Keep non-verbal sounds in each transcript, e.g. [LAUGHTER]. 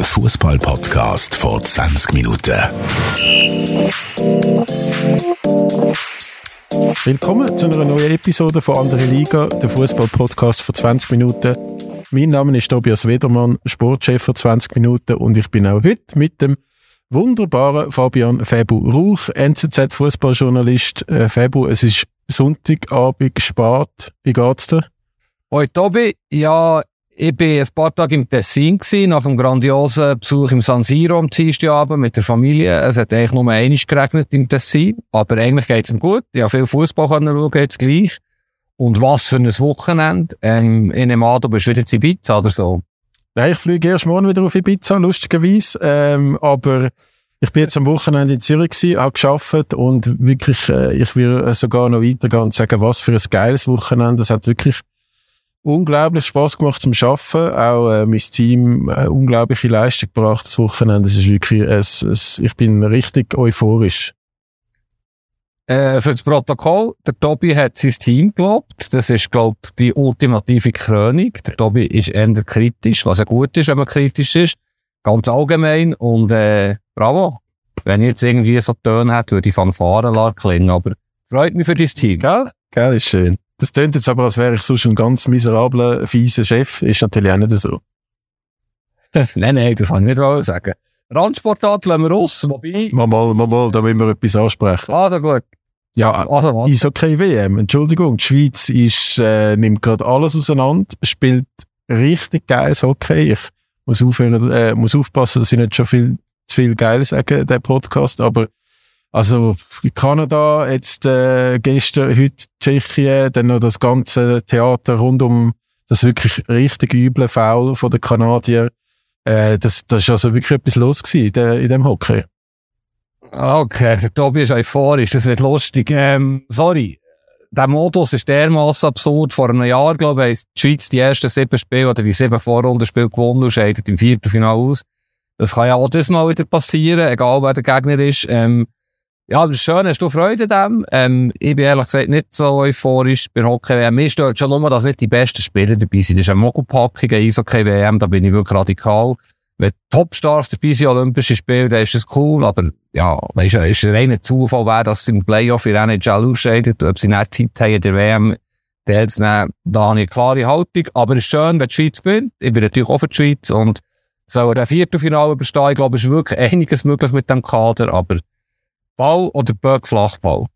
Der Fußball-Podcast vor 20 Minuten. Willkommen zu einer neuen Episode von Andere Liga, der Fußball-Podcast vor 20 Minuten. Mein Name ist Tobias Wedermann, Sportchef vor 20 Minuten und ich bin auch heute mit dem wunderbaren Fabian Febu Rauch, NZZ-Fußballjournalist. Äh, Febu, es ist Sonntagabend spät. Wie geht's dir? Hoi Tobi, ja, ich war ein paar Tage im Tessin gewesen, nach einem grandiosen Besuch im San Siro am Dienstagabend mit der Familie. Es hat eigentlich nur einmal geregnet im Tessin, aber eigentlich geht es ihm gut. Ich habe viel Fußball schauen, jetzt gleich. Und was für ein Wochenende. Ähm, in einem du bist wieder zu Ibiza oder so. Nein, ich fliege erst morgen wieder auf Ibiza, lustigerweise. Ähm, aber ich bin jetzt am Wochenende in Zürich gewesen, habe geschafft und wirklich, äh, ich will sogar noch weitergehen und sagen, was für ein geiles Wochenende. Es hat wirklich unglaublich Spaß gemacht zum Schaffen. Auch äh, mein Team äh, unglaubliche Leistung gebracht das Wochenende. Es ist wirklich, es, es, ich bin richtig euphorisch. Äh, für das Protokoll, der Tobi hat sein Team gelobt. Das ist, glaube ich, die ultimative Krönung. Der Tobi ist eher kritisch, was ja gut ist, wenn man kritisch ist. Ganz allgemein. Und äh, bravo. Wenn ich jetzt irgendwie so Töne hätte, würde ich Fanfaren klingen. Aber freut mich für dein Team. Gell? Gell, ist schön. Das klingt jetzt aber, als wäre ich sonst ein ganz miserabler, fieser Chef. Ist natürlich auch nicht so. [LAUGHS] nein, nein, das kann ich nicht sagen. Randsportart lassen wir raus, wobei... Mal, mal, mal, mal, da müssen wir etwas ansprechen. Also gut. Ja, also, was? Eishockey WM, Entschuldigung, die Schweiz ist, äh, nimmt gerade alles auseinander, spielt richtig geiles Hockey. Ich muss, aufhören, äh, muss aufpassen, dass ich nicht schon viel zu viel geil sage, der Podcast, aber also Kanada, jetzt äh, gestern, heute Tschechien, dann noch das ganze Theater rund um das wirklich richtig üble Foul von den Kanadier. Äh, das, das ist also wirklich etwas los gewesen in, de, in dem Hockey. Okay, der Tobi ist euphorisch, das wird lustig. Ähm, sorry, der Modus ist dermaßen absurd. Vor einem Jahr, glaube ich, die Schweiz die ersten sieben Spiele oder die sieben Vorrundenspiele gewonnen und scheidet im vierten Final aus. Das kann ja auch das mal wieder passieren, egal wer der Gegner ist. Ähm, ja, das ist schön, hast du Freude an dem? Ähm, ich bin ehrlich gesagt nicht so euphorisch bei Hockey-WM. Mir stört schon nur, dass nicht die besten Spieler dabei sind. Das ist eine Mogelpackung, eine Eishockey-WM, da bin ich wirklich radikal. Wenn Topstars dabei sind, Olympische Spiele, dann ist das cool, aber ja, weisst du, ist ein reiner Zufall, wer das im Playoff in NHL ausscheidet, ob sie nicht Zeit haben der WM, dann hat da eine klare Haltung. Aber es ist schön, wenn die Schweiz gewinnt. Ich bin natürlich auch für die Schweiz und so ein Viertelfinale überstehen, ich glaube, es ist wirklich einiges möglich mit dem Kader, aber Ball oder Böck Flachball?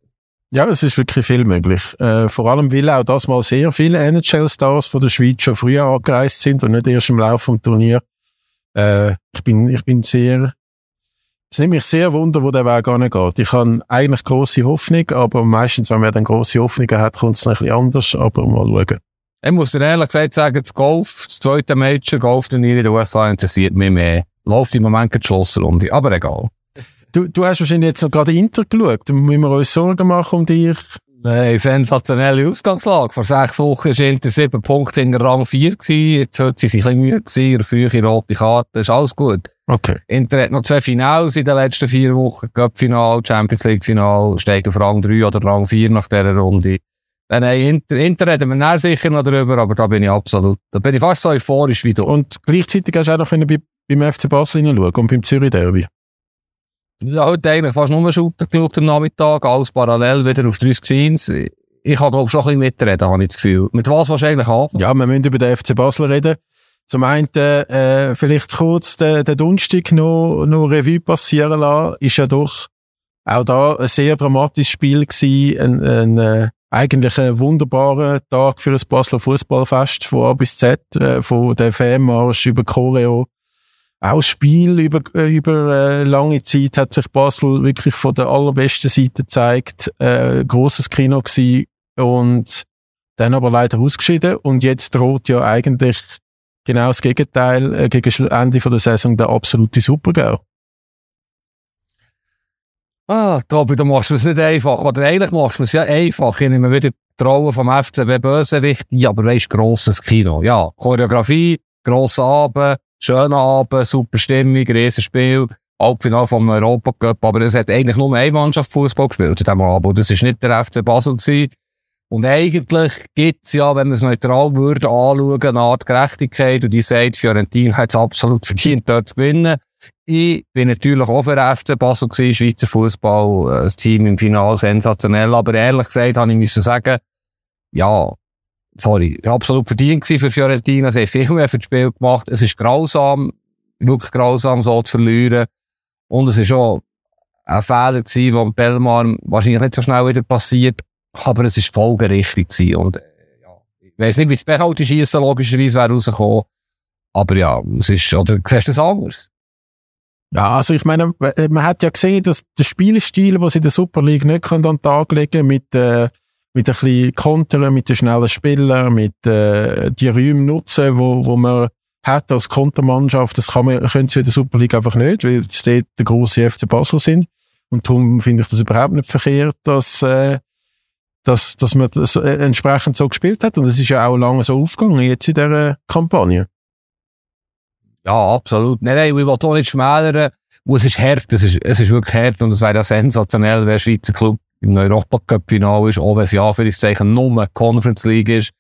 Ja, es ist wirklich viel möglich. Äh, vor allem, weil auch das mal sehr viele NHL-Stars von der Schweiz schon früher angereist sind und nicht erst im Laufe des Turniers. Äh, ich bin, ich bin sehr, es nimmt mich sehr wunder, wo der Weg geht. Ich habe eigentlich grosse Hoffnung, aber meistens, wenn man dann grosse Hoffnungen hat, kommt es ein bisschen anders, aber mal schauen. Ich muss dir ehrlich gesagt sagen, das Golf, das zweite Major Golf-Turnier in den USA interessiert mich mehr. Läuft im Moment geschlossen Runde, aber egal. Du, du hast wahrscheinlich jetzt noch gerade Inter geschaut. Müssen wir uns Sorgen machen um dich. Nein, sensationelle Ausgangslage. Vor sechs Wochen war Inter sieben Punkte in Rang 4 gewesen. Jetzt hat sie sich ein bisschen müde gewesen, frühe rote Karte. ist alles gut. Okay. Inter hat noch zwei Finals in den letzten vier Wochen. Cup-Final, Champions League-Final, steht auf Rang 3 oder Rang 4 nach dieser Runde. Dann, hey, Inter, Inter reden wir näher sicher noch drüber, aber da bin ich absolut, da bin ich fast so euphorisch wie du. Und gleichzeitig hast du auch noch bei, beim FC Basel hineinschauen und beim Zürich Derby. Heute eigentlich fast nur Shooter geschaut am Nachmittag, alles parallel wieder auf drei Screens. Ich habe, glaube schon ein bisschen mitreden, habe ich das Gefühl. Mit was willst du eigentlich anfangen? Ja, wir müssen über den FC Basel reden. Zum einen, äh, vielleicht kurz den, den Donnerstag noch, noch Revue passieren lassen. Ist ja doch auch da ein sehr dramatisches Spiel gewesen. Ein, ein, äh, eigentlich ein wunderbarer Tag für das Basler Fußballfest von A bis Z, äh, von der Fanmarsch über Choreo auch Spiel über, äh, über äh, lange Zeit hat sich Basel wirklich von der allerbesten Seite gezeigt. Äh, großes Kino gewesen und dann aber leider ausgeschieden. Und jetzt droht ja eigentlich genau das Gegenteil äh, gegen Ende von der Saison der absolute Supergau. Ah, Tobi, du machst es nicht einfach. Oder eigentlich machst du es ja einfach. Ich nehme wieder Rolle vom FCB Bösewicht ja, aber weißt, grosses Kino. Ja, Choreografie, grosser Abend, schöner Abend, super Stimmung, riesen Spiel, Halbfinale vom Europacup, aber es hat eigentlich nur eine Mannschaft Fußball gespielt an diesem Abend. Das war nicht der FC Basel gewesen. Und eigentlich gibt's ja, wenn man es neutral würde anschauen, eine Art Gerechtigkeit und die sagt, Fiorentina hat es absolut [LAUGHS] verdient, dort zu gewinnen. Ich bin natürlich auch für FC Basel gewesen, Schweizer Fußball, das Team im Finale sensationell, aber ehrlich gesagt habe ich müssen sagen, ja, sorry, absolut verdient für Fiorentina, sie haben viel mehr für das Spiel gemacht, es ist grausam, wirklich grausam so zu verlieren. Und es ist auch ein Fehler gewesen, der Belmar wahrscheinlich nicht so schnell wieder passiert, aber es ist folgerichtig gewesen. Und äh, ja, ich weiss nicht, wie das Penalty schießen logischerweise wäre rausgekommen, aber ja, es ist, oder siehst du das anders? Ja, also ich meine, man hat ja gesehen, dass der Spielstil, sie in der Super League nicht können an den Tag legen mit, äh, mit ein bisschen Kontern, mit den schnellen Spielern, mit äh, die Räume nutzen, wo, wo man hat als Kontermannschaft, das kann man, können sie in der Super League einfach nicht, weil sie dort der grosse FC Basel sind. Und darum finde ich das überhaupt nicht verkehrt, dass, äh, dass, dass man das äh, entsprechend so gespielt hat. Und es ist ja auch lange so aufgegangen jetzt in dieser Kampagne. Ja, absolut. Nein, nein, ich will auch nicht schmälern. es ist hart, es ist, es ist wirklich hart und es wäre ja sensationell, wenn Schweizer Club im Europacup-Final ist, auch wenn es ja für das Zeichen nur Conference League ist.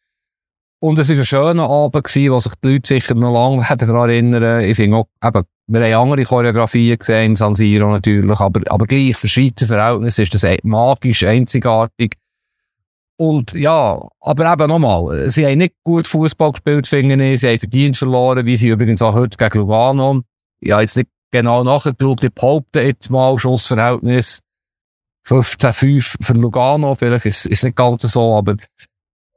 Und es war ein schöner Abend gewesen, wo sich die Leute sicher noch lange [LAUGHS] daran erinnern. Ich finde auch, eben, wir haben andere Choreografien gesehen, im San Siro natürlich, aber, aber gleich für Schweizer Verhältnisse ist das magisch, einzigartig. Und ja, aber eben nochmal, sie haben nicht gut Fußball gespielt, finde ich. Sie haben verdient verloren, wie sie übrigens auch heute gegen Lugano. Habe jetzt nicht genau nachgeschaut, ich behaupte jetzt mal Schussverhältnis 15-5 für Lugano. Vielleicht ist es nicht ganz so, aber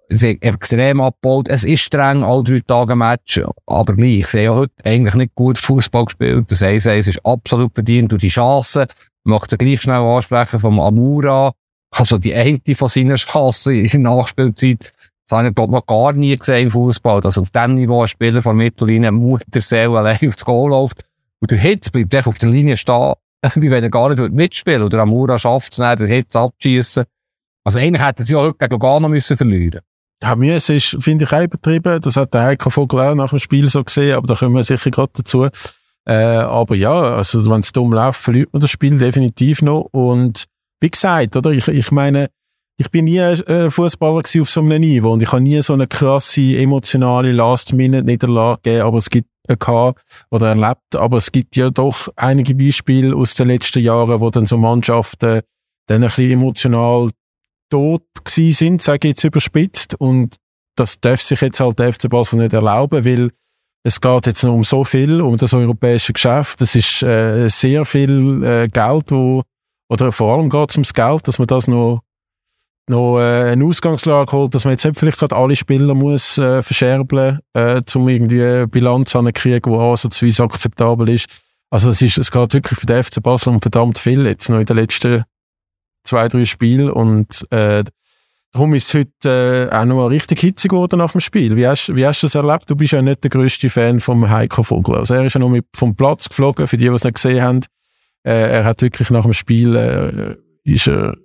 sie haben extrem abgebaut. Es ist streng, alle drei Tage Match, aber gleich. Sie haben heute eigentlich nicht gut Fußball gespielt. Das 1 ist absolut verdient und die Chancen, ich möchte gleich schnell ansprechen vom Amura, also die eine von seiner Chance in der Nachspielzeit, das habe ich glaube noch gar nie gesehen im Fußball. Dass auf dem Niveau ein Spieler von Mittellinie Mutterseele allein aufs Goal läuft und der Hitz bleibt echt auf der Linie stehen, [LAUGHS] wie wenn er gar nicht mitspielen Oder Amura schafft es nicht, der Hitz abzuschießen. Also eigentlich hätte sie ja heute gegen Lugano müssen verlieren ja, müssen ist, finde ich, auch übertrieben. Das hat der Heiko Vogel auch nach dem Spiel so gesehen, aber da kommen wir sicher gerade dazu. Äh, aber ja, also wenn es dumm läuft, verliert man das Spiel definitiv noch. Und wie gesagt, oder? Ich, ich meine, ich bin nie äh, Fußballer auf so einem Niveau und ich habe nie so eine krasse emotionale Last-Minute-Niederlage gegeben, aber es gibt gehabt oder erlebt, aber es gibt ja doch einige Beispiele aus den letzten Jahren, wo dann so Mannschaften dann ein bisschen emotional tot gewesen sind, sage ich jetzt überspitzt und das darf sich jetzt halt der FC Basel nicht erlauben, weil es geht jetzt noch um so viel, um das europäische Geschäft. Es ist äh, sehr viel äh, Geld, wo oder vor allem geht es ums Geld, dass man das noch, noch äh, eine Ausgangslage holt, dass man jetzt nicht vielleicht gerade alle Spieler muss äh, verscherbeln, äh, um irgendwie eine Bilanz an kriegen, die ansatzweise akzeptabel ist. Also es, ist, es geht wirklich für den FC Basel um verdammt viel jetzt noch in den letzten zwei, drei Spielen und äh, Darum ist es heute äh, auch noch mal richtig hitzig geworden nach dem Spiel. Wie hast, wie hast du das erlebt? Du bist ja nicht der grösste Fan vom Heiko Vogel. Also er ist ja noch mit vom Platz geflogen, für die, die es nicht gesehen haben. Äh, er hat wirklich nach dem Spiel, äh, ist er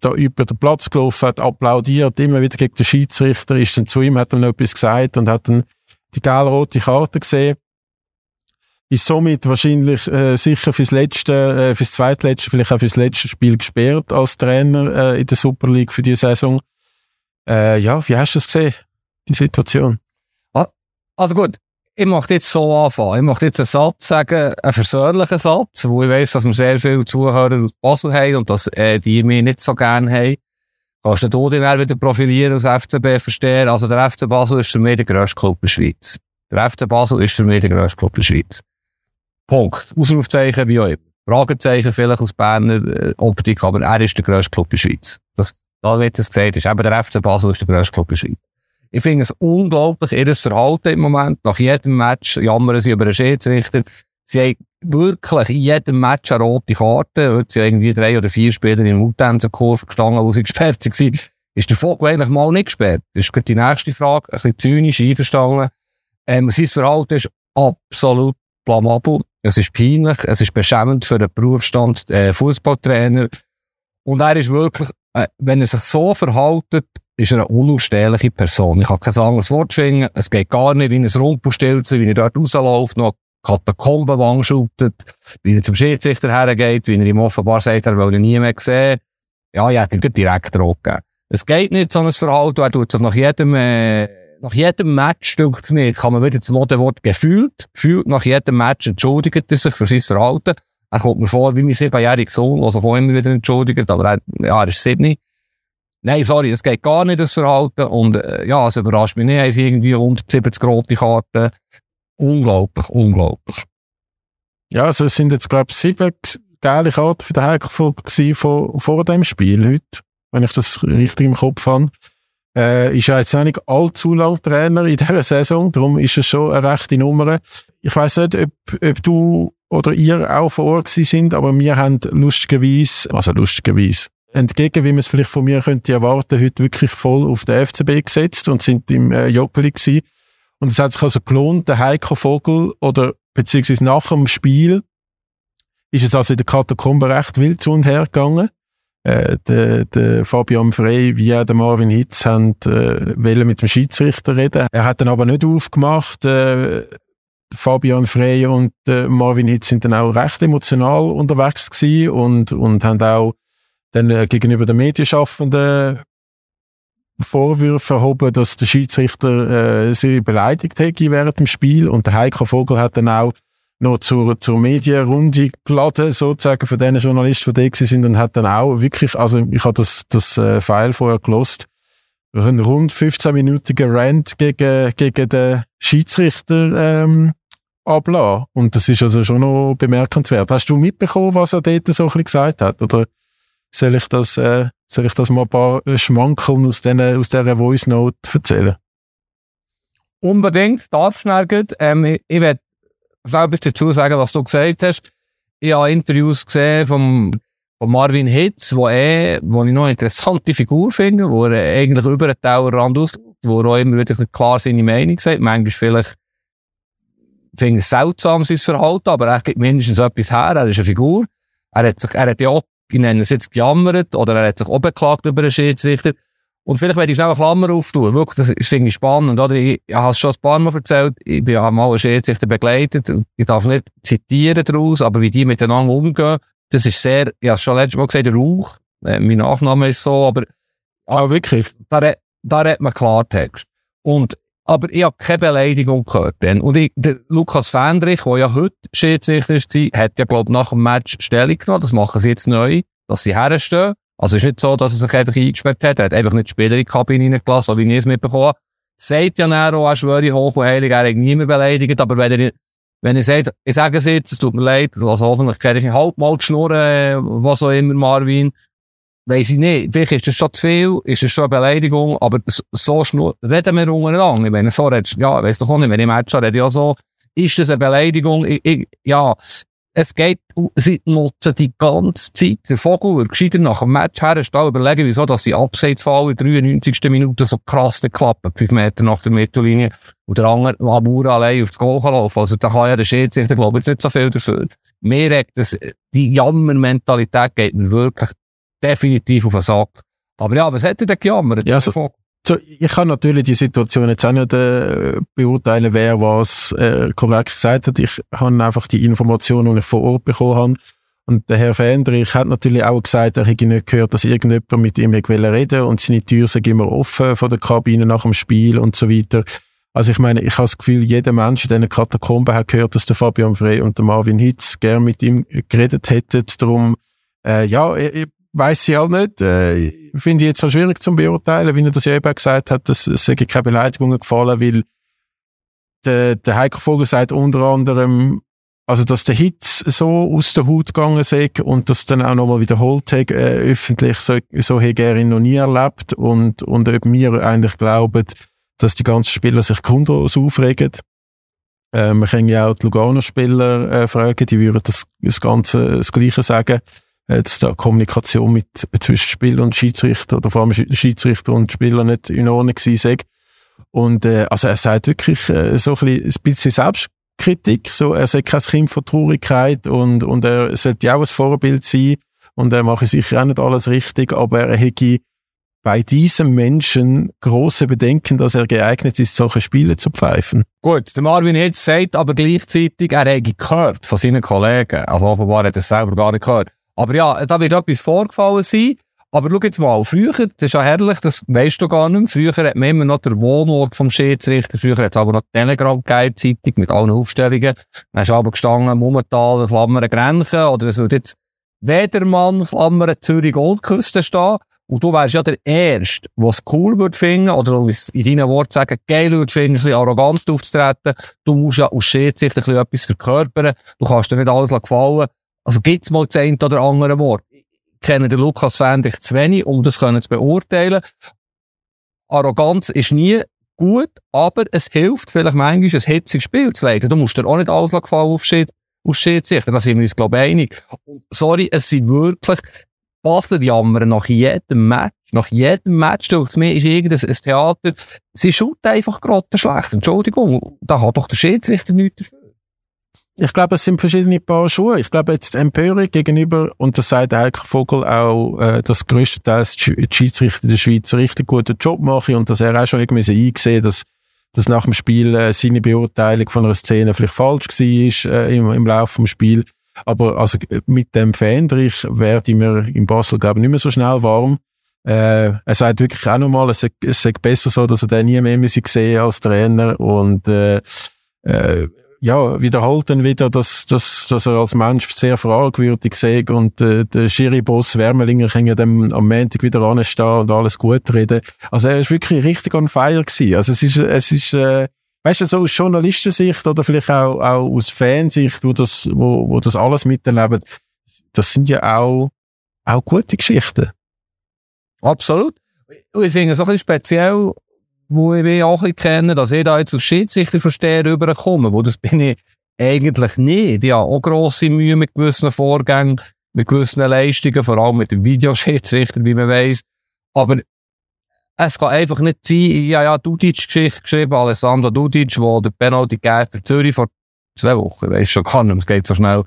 da über den Platz gelaufen, hat applaudiert, immer wieder gegen den Schiedsrichter, ist dann zu ihm, hat noch etwas gesagt und hat dann die gelb-rote Karte gesehen. Ist somit wahrscheinlich äh, sicher fürs letzte, äh, fürs zweitletzte, vielleicht auch fürs letzte Spiel gesperrt als Trainer äh, in der Super League für die Saison. Äh, ja, wie hast du das gesehen, die Situation? Also gut, ich möchte jetzt so anfangen. Ich möchte jetzt einen Satz sagen, einen versöhnlichen Satz, wo ich weiss, dass wir sehr viele Zuhörer aus Basel haben und dass äh, die mich nicht so gerne haben. Kannst du dich dann wieder profilieren als FCB verstehen? Also der FC Basel ist für mich der grösste Club der Schweiz. Der FC Basel ist für mich der grösste Club der Schweiz. Punkt. Ausrufzeichen, wie auch immer. Fragezeichen vielleicht aus Berner äh, Optik, aber er ist der grösste Club der Schweiz. Das, da wird es gesagt, ist eben der FC Basel ist der grösste Club der Schweiz. Ich finde es unglaublich, ihr Verhalten im Moment. Nach jedem Match jammern sie über einen Schiedsrichter. Sie haben wirklich in jedem Match eine rote Karte. Heute sind irgendwie drei oder vier Spieler in der Kurve gestanden, wo sie [LAUGHS] gesperrt waren. Ist der Vogel eigentlich mal nicht gesperrt? Das ist die nächste Frage. Ein bisschen zynisch einverstanden. Ähm, sein Verhalten ist absolut blamabel. Es ist peinlich. Es ist beschämend für den Berufsstand äh, Fußballtrainer. Und er ist wirklich, äh, wenn er sich so verhaltet, ist eine unausstehliche Person. Ich kann kein anderes Wort finden. Es geht gar nicht, wie ein Rumpelstilzen, wie er dort rausläuft, noch Katakombenwang schüttet, wie er zum Schiedsrichter hergeht, wie er ihm offenbar sagt, er will ihn nie mehr sehen. Ja, ich hätte ihm direkt rot gegeben. Es geht nicht, so ein Verhalten. Er tut sich nach jedem, äh, nach jedem Match, denkt mir, kann man wieder das Modewort gefühlt, gefühlt nach jedem Match entschuldigt er sich für sein Verhalten. Er kommt mir vor wie mein siebenjähriger Sohn, der sich auch immer wieder entschuldigt, aber er, ja, er ist sieben. Nein, sorry, es geht gar nicht, das Verhalten. Und äh, ja, es überrascht mich nicht, er ist irgendwie 170 rote Karten. Unglaublich, unglaublich. Ja, also es sind jetzt, glaube ich, sieben geile Karten für den Heiko vor, vor dem Spiel heute, wenn ich das richtig im Kopf habe. Äh, ist ja jetzt auch nicht allzu lang Trainer in [LAUGHS] dieser Saison, darum ist es schon eine rechte Nummer. Ich weiß nicht, ob, ob du oder ihr auch vor Ort sind, aber wir haben lustigerweise, also lustigerweise, entgegen, wie man es vielleicht von mir könnte erwarten, heute wirklich voll auf den FCB gesetzt und sind im äh, Joggeli gewesen. Und es hat sich also gelohnt, der Heiko Vogel oder beziehungsweise nach dem Spiel ist es also in der Katakombe recht wild zu und her gegangen. Äh, der, der Fabian Frey wie auch der Marvin Hitz haben äh, mit dem Schiedsrichter reden. Er hat dann aber nicht aufgemacht. Äh, Fabian Frey und äh, Marvin Hitz sind dann auch recht emotional unterwegs gewesen und, und haben auch dann äh, gegenüber den Medienschaffenden Vorwürfe erhoben, dass der Schiedsrichter äh, sie beleidigt hätte während dem Spiel und der Heiko Vogel hat dann auch noch zur, zur Medienrunde geladen, sozusagen, von den Journalisten, die da sind und hat dann auch wirklich, also ich habe das, das äh, File vorher gelost, einen rund 15-minütigen Rant gegen, gegen den Schiedsrichter ähm, ablassen. Und das ist also schon noch bemerkenswert. Hast du mitbekommen, was er dort so ein bisschen gesagt hat? Oder soll ich das, äh, soll ich das mal ein paar Schmankeln aus, den, aus dieser Voice Note erzählen? Unbedingt, darfst du ähm, Ich, ich werde etwas dazu sagen, was du gesagt hast. Ich habe Interviews gesehen vom, von Marvin Hitz, wo, er, wo ich noch eine interessante Figur finde, wo er eigentlich über den Tellerrand aus, wo er auch immer wieder klar seine Meinung sagt. Manchmal vielleicht finde ich seltsam, sein Verhalten, aber er gibt mindestens etwas her. Er ist eine Figur. Er hat sich, er hat ja auch, ich nenne es jetzt gejammert, oder er hat sich auch beklagt über den Schiedsrichter. Und vielleicht werde ich schnell eine Klammer auftun. Wirklich, das finde ich spannend, oder? Ich, ich habe es schon ein paar Mal erzählt. Ich bin mal einen Schiedsrichter begleitet. Ich darf nicht zitieren daraus, aber wie die miteinander umgehen, das ist sehr, ich habe es schon letztes Mal gesagt, Rauch. Äh, mein Nachname ist so, aber. Ah, wirklich? Da, da redet man Klartext. Und aber ich habe keine Beleidigung gehört. Dann. Und ich, der Lukas Fendrich, der ja heute Schiedsrichter ist, hat ja, glaube ich, nach dem Match Stellung genommen. Das machen sie jetzt neu, dass sie herstehen. Also ist nicht so, dass er sich einfach eingesperrt hat. Er hat einfach nicht die Spieler in die Kabine reingelassen, so wie ich es mitbekommen habe. Sagt ja näher auch, schwöre hoch und heilig, er hat niemand beleidigt. Aber wenn er, wenn er sagt, ich sage es jetzt, es tut mir leid, also hoffentlich kann ich halt mal die Schnurren, äh, was auch immer, Marvin, Weiss ich nicht. Vielleicht ist das schon zu viel, ist es schon eine Beleidigung, aber so schnur, reden wir untereinander. Ich meine, so redest, ja, weiss doch auch nicht, wenn ich Match rede, ja so, ist das eine Beleidigung? Ich, ich, ja, es geht, sie nutzen die ganze Zeit, der Vogel wird gescheiter nach dem Match herstellen, überlegen, wieso, dass sie abseits von in 93. Minute so krass klappen, fünf Meter nach der Mittellinie, und der andere Amur allein aufs Goal laufen. Also, da kann ja der Schiedsrichter, glaube ich, jetzt nicht so viel dafür. Mir regt das, die Jammermentalität geht mir wirklich definitiv auf den Sack. Aber ja, was hätte der gejammert? Ja, so, so, ich kann natürlich die Situation jetzt auch nicht äh, beurteilen, wer was äh, korrekt gesagt hat. Ich habe einfach die Informationen, die ich vor Ort bekommen habe. Und der Herr Fendrich hat natürlich auch gesagt, er hätte nicht gehört, dass irgendjemand mit ihm reden und seine Türen sind immer offen von der Kabine nach dem Spiel und so weiter. Also ich meine, ich habe das Gefühl, jeder Mensch in diesen Katakomben hat gehört, dass der Fabian Frey und der Marvin Hitz gern mit ihm geredet hätten. Darum, äh, ja, ich, weiß ich halt nicht. Äh, Finde ich jetzt so schwierig zu beurteilen, wie er das ja eben gesagt hat, dass es keine Beleidigungen gefallen, weil der, der Heiko Vogel sagt unter anderem, also dass der Hit so aus der Haut gegangen ist und das dann auch nochmal wiederholt hat, äh, öffentlich, so, so hat er ihn noch nie erlebt und, und ob wir eigentlich glauben, dass die ganzen Spieler sich grundlos aufregen. Äh, man kann ja auch die Lugano-Spieler äh, fragen, die würden das, das Ganze das Gleiche sagen dass da Kommunikation mit, zwischen Spieler und Schiedsrichter oder vor allem Schiedsrichter und Spieler nicht in Ordnung gewesen Und äh, also er sagt wirklich äh, so ein bisschen, Selbstkritik, so er sagt kein Kind von Traurigkeit und, und er sollte ja auch ein Vorbild sein und er mache sicher auch nicht alles richtig, aber er hätte bei diesem Menschen große Bedenken, dass er geeignet ist, solche Spiele zu pfeifen. Gut, der Marvin jetzt sagt aber gleichzeitig, er hätte gehört von seinen Kollegen. Also offenbar hat er es selber gar nicht gehört. Aber ja, da wird etwas vorgefallen sein. Aber schau jetzt mal, früher, das ist ja herrlich, das weisst du gar nicht mehr. Früher hat man immer noch den Wohnort vom Schiedsrichter. Früher hat es aber noch telegram guide zeitung mit allen Aufstellungen. Dann ist aber gestanden, Mummental, Klammern, Grenchen. Oder es würde jetzt Wedermann, Klammern, Zürich, Goldküste stehen. Und du wärst ja der Erste, der es cool würde finden, oder in deinen Worten sagen, geil würde finden, ein bisschen arrogant aufzutreten. Du musst ja aus Schiedsrichter ein bisschen etwas verkörpern. Du kannst dir nicht alles gefallen. Also gibt's mal das eine oder andere Wort. Ich kenne den Lukas Fendrich zu wenig, um das zu beurteilen. Arroganz ist nie gut, aber es hilft vielleicht manchmal, ein hitziges Spiel zu leiten. Du musst dir auch nicht alles gefallen auf Schied, auf Schiedsrichter. Da sind wir uns, glaube ich, einig. sorry, es sind wirklich Basler jammern nach jedem Match. Nach jedem Match, durch mir ist irgendein Theater. Sie schaut einfach gerade schlecht. Entschuldigung, da hat doch der Schiedsrichter nichts dafür. Ich glaube, es sind verschiedene Paar Schuhe. Ich glaube, jetzt Empörung gegenüber, und das sagt Heiko Vogel auch, äh, dass größtenteils die Schiedsrichter der Schweiz einen richtig guten Job machen und dass er auch schon irgendwie eingesehen dass, dass nach dem Spiel äh, seine Beurteilung von einer Szene vielleicht falsch war äh, im, im Laufe des Spiels. Aber also mit dem Fähnrich werde ich mir in Basel, glaube ich, nicht mehr so schnell warm. Äh, er sagt wirklich auch nochmal, es, es sei besser so, dass er den nie mehr sehen als Trainer und äh, äh, ja, wiederholt dann wieder, dass, dass, dass er als Mensch sehr fragwürdig sei und äh, der Schiri-Boss Wärmelinger kann ja dann am Montag wieder anstehen und alles gut reden. Also er ist wirklich richtig on fire gewesen. Also es ist, es ist äh, weißt du, so aus Journalistensicht oder vielleicht auch, auch aus Fansicht, wo das, wo, wo das alles miterleben, das sind ja auch, auch gute Geschichten. Absolut. Ich finde es auch ein bisschen speziell, wo ich auch ein kenne, dass ich da jetzt als Schiedsrichter verstehe, rüberkomme, wo das bin ich eigentlich nicht. Ich habe auch grosse Mühe mit gewissen Vorgängen, mit gewissen Leistungen, vor allem mit dem Videoschiedsrichter, wie man weiss. Aber es kann einfach nicht sein, ja, ja, Dudic-Geschichte geschrieben, Alessandro Dudic, wo der Penalty gegeben für Zürich vor zwei Wochen, weiss schon gar nicht, es geht so schnell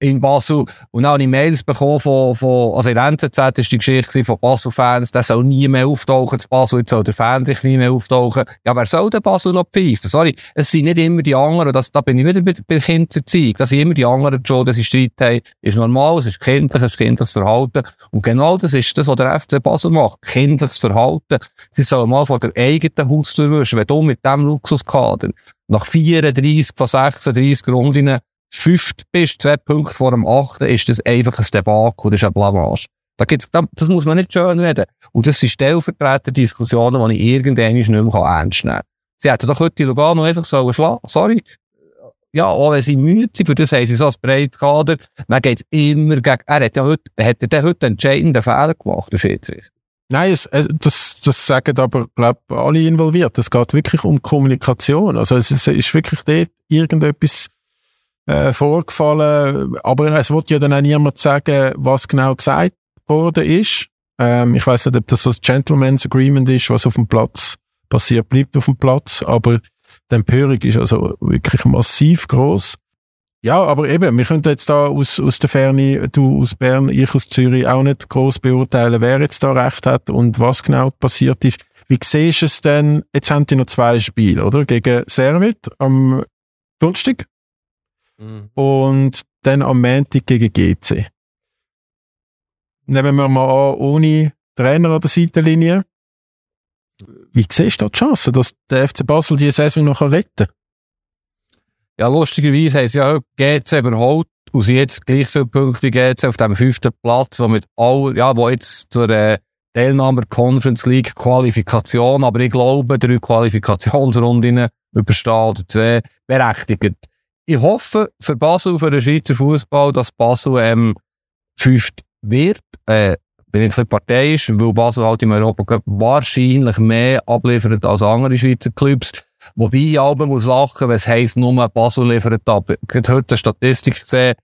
in Basel. Und dann habe ich Mails bekommen von, von also in der NZZ war die Geschichte von Basel-Fans, der soll nie mehr auftauchen zu Basel, jetzt soll der Fähnrich nie mehr auftauchen. Ja, wer soll denn Basel noch pfeifen? Sorry, es sind nicht immer die anderen, das, da bin ich wieder bei, bei Kindererziehung, das sind immer die anderen schon, dass sie Streit haben, ist normal, es ist kindlich, es ist kindliches Verhalten. Und genau das ist das, was der FC Basel macht, kindliches Verhalten. Sie sollen mal von der eigenen Haustür wischen, wenn du mit dem Luxuskader nach 34 von 36 Runden fünft bist, zwei Punkte vor dem achten, ist das einfach ein Debakel, das ist ein Blamage. Da gibt's, das muss man nicht schön reden. Und das sind Stellvertreter-Diskussionen, die ich irgendwann nicht mehr ernst nehmen kann. Sie hätten doch heute Lugano einfach so schlagen Sorry. Ja, auch wenn sie müde sind, für das haben sie so ein breites Kader. Man geht immer gegen, er hat ja heute, hat er heute entscheidenden Fehler gemacht, der Schiedsrichter. Nein, es, das, das sagen aber, glaube alle involviert. Es geht wirklich um Kommunikation. Also es ist, ist wirklich dort irgendetwas äh, vorgefallen. Aber es wird ja dann auch niemand sagen, was genau gesagt worden ist. Ähm, ich weiß nicht, ob das so ein Gentleman's Agreement ist, was auf dem Platz passiert, bleibt auf dem Platz. Aber die Empörung ist also wirklich massiv groß. Ja, aber eben, wir können jetzt da aus, aus der Ferne, du aus Bern, ich aus Zürich, auch nicht groß beurteilen, wer jetzt da recht hat und was genau passiert ist. Wie siehst du es denn? Jetzt haben die noch zwei Spiele, oder? Gegen Servit am Donnerstag Mhm. Und dann am Montag gegen GC. Nehmen wir mal an, ohne Trainer an der Seitenlinie. Wie siehst du die Chance, dass der FC Basel diese Saison noch retten kann? Ja, lustigerweise haben sie ja GC überholt und sie jetzt gleich so Punkte wie GC auf dem fünften Platz, wo mit all, ja, wo jetzt zur äh, Teilnahme Conference League Qualifikation, aber ich glaube, drei Qualifikationsrunden überstehen oder zwei berechtigt ich hoffe für Basel, für den Schweizer Fußball, dass Basel ähm, fünft wird. Äh, bin jetzt ein bisschen parteiisch, weil Basel halt im Europa wahrscheinlich mehr abliefert als andere Schweizer Clubs. Wobei ich aber muss lachen, was heisst nur Basel liefert ab. Ich habe heute eine Statistik gesehen,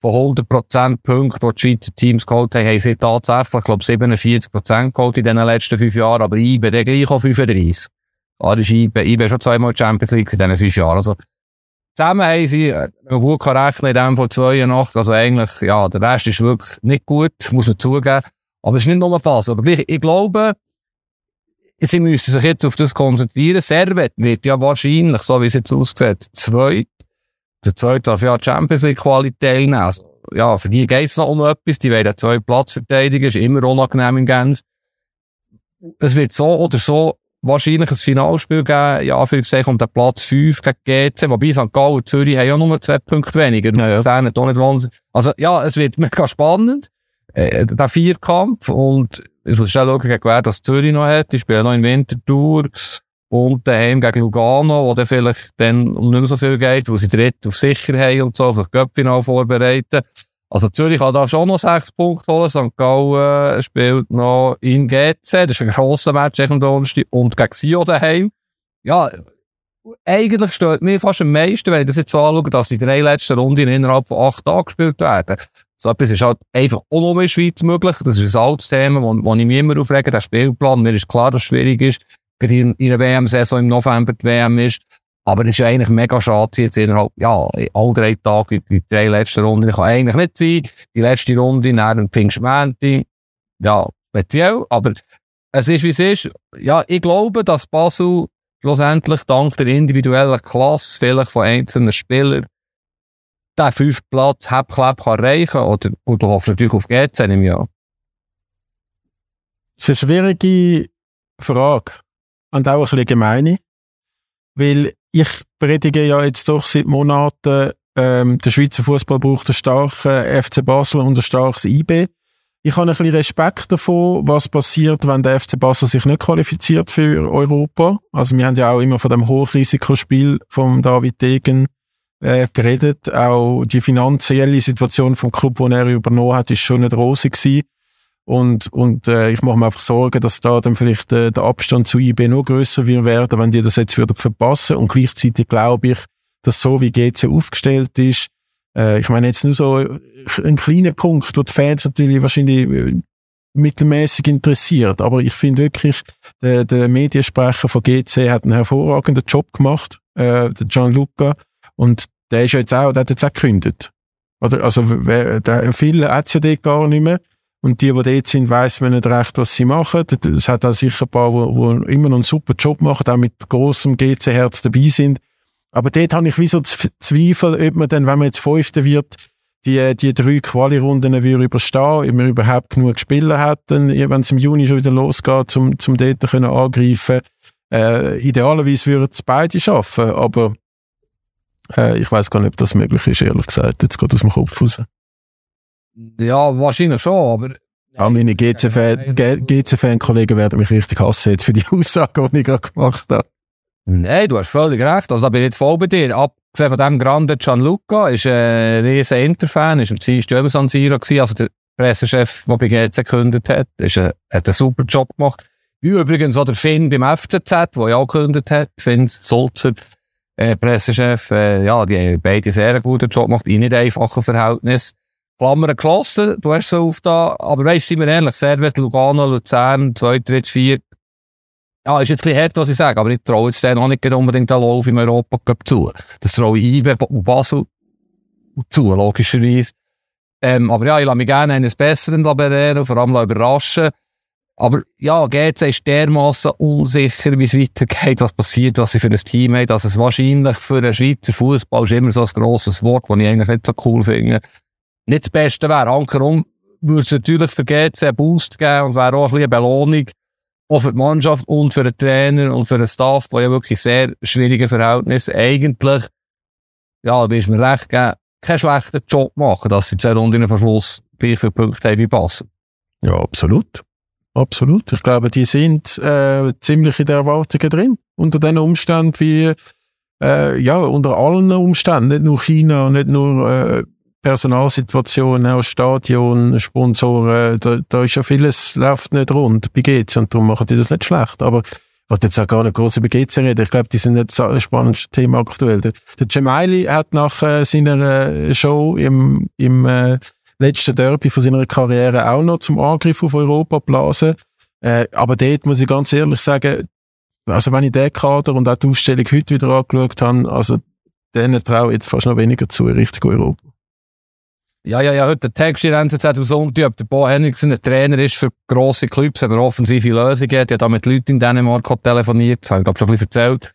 von 100% Punkten, die die Schweizer Teams geholt haben, haben sie tatsächlich, ich glaube, 47% geholt in den letzten fünf Jahren, aber IBE der gleich auf 35. Ah, ist IBE, IBE schon zweimal Champions League in diesen fünf Jahren. Also, Zusammen haben sie, äh, gut kann rechnen, in dem von 82, also eigentlich, ja, der Rest ist wirklich nicht gut, muss man zugeben. Aber es ist nicht nur Pass. Aber gleich, ich glaube, sie müssen sich jetzt auf das konzentrieren. Servet wird ja wahrscheinlich, so wie es jetzt aussieht, zweit. Der zweite darf ja Champions League Qualität teilnehmen. Also, ja, für die geht es noch um etwas, die wollen zwei Platz verteidigen, ist immer unangenehm im Gens. Es wird so oder so wahrscheinlich ein Finalspiel geben, ja, für gesagt, um den Platz 5 gegen GC, wobei St. Gallen und Zürich haben ja nur zwei Punkte weniger. Ja, ja. Das ist nicht wahnsinnig. Also, ja, es wird [LAUGHS] mega spannend, äh, der Vierkampf, und ich muss schnell schauen, wer das Zürich noch hat, die spielen noch in Winterthur, und daheim gegen Lugano, wo dann vielleicht dann um nicht mehr so viel geht, wo sie dritt auf sicher haben und so, auf das Göppfinal vorbereiten. Also Zürich kann da schon noch sechs Punkte holen. St. Gallen spielt noch in GC. Das ist ein grosser Match am Donnerstag. Und gegen Sio daheim. Ja, eigentlich stört mir fast am meisten, wenn ich das jetzt so anschaue, dass die drei letzten Runden innerhalb von acht Tagen gespielt werden. So etwas ist halt einfach auch noch in der Schweiz möglich. Das ist ein altes Thema, wo, wo ich mich immer aufrege. Der Spielplan, mir ist klar, dass es schwierig ist. Gerade in, in einer WM-Saison im November die WM ist. Aber es ist eigentlich mega schade, jetzt innerhalb, ja, alle drei Tage, die, die drei letzten Runden, kann eigentlich nicht sein. Die letzte Runde, nach dem Pfingstmänti, ja, speziell, aber es ist, wie es ist. Ja, ich glaube, dass Basel schlussendlich dank der individuellen Klasse, vielleicht von einzelnen Spielern, den fünften Platz Hebklapp kann erreichen oder, oder hofft natürlich auf GC im Jahr. Das ist eine schwierige Frage und auch ein bisschen gemeine, weil ich predige ja jetzt doch seit Monaten, ähm, der Schweizer Fußball braucht einen starken FC Basel und ein starkes IB. Ich habe ein bisschen Respekt davon, was passiert, wenn der FC Basel sich nicht qualifiziert für Europa. Also wir haben ja auch immer von dem Hochrisikospiel von David Degen äh, geredet. Auch die finanzielle Situation vom Club, den er übernommen hat, ist schon nicht rosig gewesen. Und, und äh, ich mache mir einfach Sorgen, dass da dann vielleicht äh, der Abstand zu IB noch grösser wird werden, wenn die das jetzt wieder verpassen. Und gleichzeitig glaube ich, dass so wie GC aufgestellt ist, äh, ich meine jetzt nur so ein kleiner Punkt, wo die Fans natürlich wahrscheinlich äh, mittelmäßig interessiert. Aber ich finde wirklich, der, der Mediensprecher von GC hat einen hervorragenden Job gemacht, äh, der Gianluca. Und der ist jetzt auch, der hat jetzt auch gekündigt. Oder, also, wer, der, viele hat ja dort gar nicht mehr. Und die, die dort sind, weiss man nicht recht, was sie machen. Es hat auch sicher ein paar, die, immer noch einen super Job machen, auch mit großem GC-Herz dabei sind. Aber dort habe ich wie so Zweifel, ob man dann, wenn man jetzt Fünfter wird, die, die drei Quali-Runden überstehen, ob man überhaupt genug Spieler hat, wenn es im Juni schon wieder losgeht, um, um dort können angreifen äh, Idealerweise würden es beide schaffen, aber äh, ich weiß gar nicht, ob das möglich ist, ehrlich gesagt. Jetzt geht aus dem Kopf raus. Ja, wahrscheinlich schon, aber. Ja, meine GC-Fan-Kollegen werden mich richtig hassen jetzt für die [LAUGHS] Aussage, die ich gerade gemacht habe. Nein, du hast völlig recht. Also, da bin ich nicht voll bei dir. Abgesehen von dem Grande Gianluca, ist ein riesen Inter-Fan, ist am Dienstag immer San Siro gewesen. Also, der Pressechef, der bei GC gekündigt hat, ist ein, hat einen super Job gemacht. Wie übrigens auch der Finn beim FCZ, der ja auch gekündigt hat. Finn Sulzer, äh, Pressechef, äh, ja, die haben beide sehr einen guten Job gemacht, in nicht einfachen Verhältnissen. Klammern geschlossen, du hast so auf da, aber weißt, sind wir ehrlich, Servet, Lugano, Luzern, 2, 3, 4, ja, ist jetzt ein bisschen hart, was ich sage, aber ich traue jetzt denen auch nicht unbedingt den Lauf im Europa zu. Das traue ich IBE und Basel zu, logischerweise. Ähm, aber ja, ich lasse mich gerne eines Besseren belehren, vor allem überraschen. Aber ja, GC ist dermaßen unsicher, wie es weitergeht, was passiert, was sie für ein Team haben, dass es wahrscheinlich für einen Schweizer Fußball ist immer so ein grosses Wort, das ich eigentlich nicht so cool finde nicht das Beste wäre. Ankerum würde es natürlich für GC einen Boost geben und wäre auch ein eine Belohnung, auch für die Mannschaft und für den Trainer und für den Staff, der ja wirklich sehr schwierige Verhältnisse eigentlich, ja, da ist mir recht geben, keinen schlechten Job machen, dass sie zwei Runden vor Schluss gleich viele Punkte haben wie passen. Ja, absolut. Absolut. Ich glaube, die sind äh, ziemlich in den Erwartungen drin. Unter den Umständen wie, äh, ja, unter allen Umständen, nicht nur China, nicht nur äh, Personalsituation, auch Stadion, Sponsoren, da, da ist ja vieles läuft nicht rund bei GC und darum machen die das nicht schlecht. Aber ich wollte jetzt auch gar nicht groß über GC reden. Ich glaube, die sind nicht das spannendste Thema aktuell. Der, der Gemaili hat nach äh, seiner äh, Show im, im äh, letzten Derby von seiner Karriere auch noch zum Angriff auf Europa blasen. Äh, aber dort muss ich ganz ehrlich sagen, also wenn ich den Kader und auch die Ausstellung heute wieder angeschaut habe, also denen traue ich jetzt fast noch weniger zu Richtung Europa. Ja, ja, ja, heute der Text in NZZ aus Sonntag, ob der Bo Henriksen ein Trainer ist für grosse Clubs, aber offensive Lösungen hat. Ich habe mit Leuten in Dänemark telefoniert, das habe ich glaube schon ein bisschen erzählt.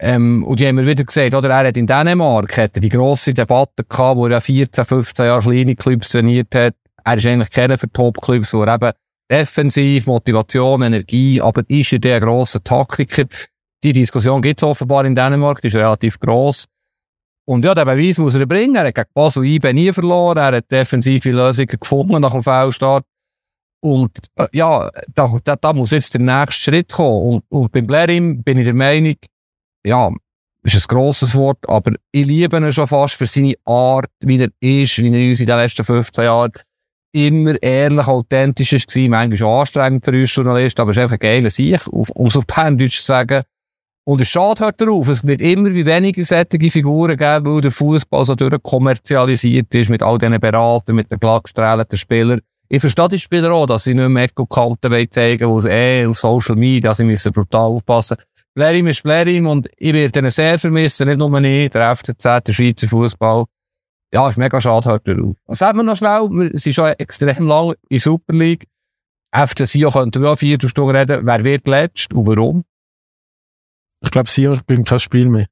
Ähm, und die haben mir wieder gesagt, oder er hat in Dänemark hat er die grosse Debatte gehabt, wo er ja 14, 15 Jahre kleine Clubs trainiert hat. Er ist eigentlich keiner für Top-Clubs, wo er eben defensiv, Motivation, Energie, aber ist er der grosse Taktiker? Die Diskussion gibt es offenbar in Dänemark, die ist relativ gross. Und ja, den Beweis muss er bringen. Er hat gegen Basel IB nie verloren. Er hat defensive Lösungen gefunden nach dem Fehlstart. Und äh, ja, da, da, da muss jetzt der nächste Schritt kommen. Und, und beim Blerim bin ich der Meinung, ja, ist ein grosses Wort, aber ich liebe ihn schon fast für seine Art, wie er ist, wie er uns in den letzten 15 Jahren immer ehrlich, authentisch gewesen, manchmal anstrengend für uns Journalisten, aber es ist einfach ein geiler Sieg, um es auf Berndeutsch zu sagen. Und es schadet halt darauf, es wird immer wie weniger solche Figuren geben, weil der Fußball so durchkommerzialisiert ist mit all diesen Beratern, mit den glattgestrahlten Spielern. Ich verstehe die Spieler auch, dass sie nicht mehr Echo-Kanten zeigen wollen, eh auf Social Media, sie müssen brutal aufpassen. Blerim ist Blerim und ich werde ihn sehr vermissen, nicht nur ich, der FCZ, der Schweizer Fußball. Ja, ist mega schade halt darauf. Was sagt man noch schnell? Wir sind schon extrem lang in Super League. FC Sion könnten wir auch vier Stunden reden. Wer wird letzt und warum? Ich glaube, Sion gewinnt kein Spiel mehr.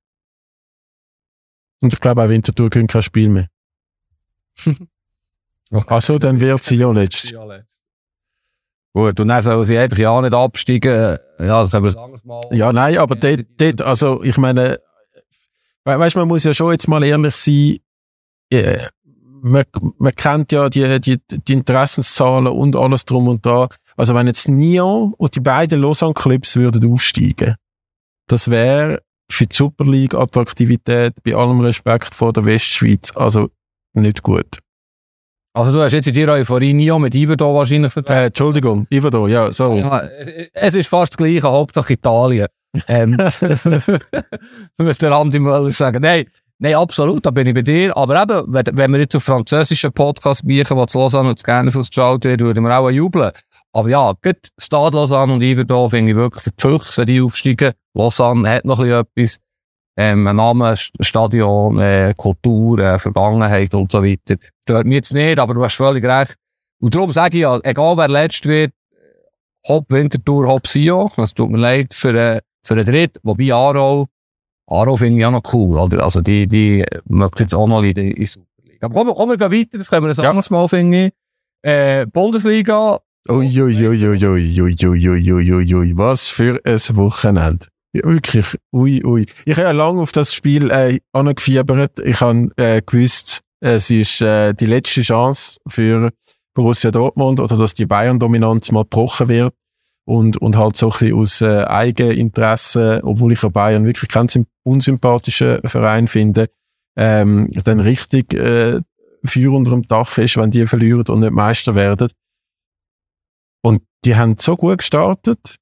Und ich glaube auch Winterthur gewinnt kein Spiel mehr. [LAUGHS] Also, dann wird sie ja letzt. [LAUGHS] Gut, und dann soll sie einfach ja nicht absteigen. Ja, das haben wir. Ja, nein, aber dort, dort also ich meine, we weißt, man muss ja schon jetzt mal ehrlich sein, äh, man, man kennt ja die, die, die Interessenszahlen und alles drum und dran. Also wenn jetzt Nio und die beiden Lausanne-Clubs würden aufsteigen, das wäre für die Super League Attraktivität bei allem Respekt vor der Westschweiz also nicht gut. Also du hast jetzt in dir Euphorie Nio mit Iverdo wahrscheinlich vertreten. Äh, Entschuldigung, Iverdo, ja, sorry. Ja, es ist fast das Gleiche, Hauptsache Italien. ähm, [LAUGHS] [LAUGHS] muss der Andi Möller sagen. Nein, nein, absolut, da bin ich bei dir. Aber eben, wenn, wir jetzt auf französischen Podcast bieten, was zu Lausanne und zu gerne ausgestrahlt wird, würden wir auch jubeln. Aber ja, gut, Stade Lausanne und Iverdo finde ich wirklich für die die aufsteigen. Lausanne hat noch etwas ähm, Name, Stadion, äh, Kultur, äh, Vergangenheit und so weiter. Stört mich jetzt nicht, aber du hast völlig recht. Und darum sage ich ja, egal wer letzt wird, Hopp Winterthur, Hopp Sio. Es tut mir leid für, äh, für den Dritt. Wobei Aro, Aro finde ich auch noch cool, oder? Also die, die möchte jetzt auch noch in der Superliga. Aber kommen, kommen wir weiter, das können wir ein ja. anderes Mal, finde ich. Äh, Bundesliga. Uiuiuiuiuiuiuiui, was für ein Wochenende. Ja, wirklich, ui, ui. Ich habe ja lange auf das Spiel äh, angefiebert. Ich habe äh, gewusst, es ist äh, die letzte Chance für Borussia Dortmund oder dass die Bayern-Dominanz mal gebrochen wird und, und halt so ein bisschen aus äh, Eigeninteresse, obwohl ich ja Bayern wirklich keinen unsympathischen Verein finde, ähm, dann richtig äh, Feuer unter dem Dach ist, wenn die verlieren und nicht Meister werden. Und die haben so gut gestartet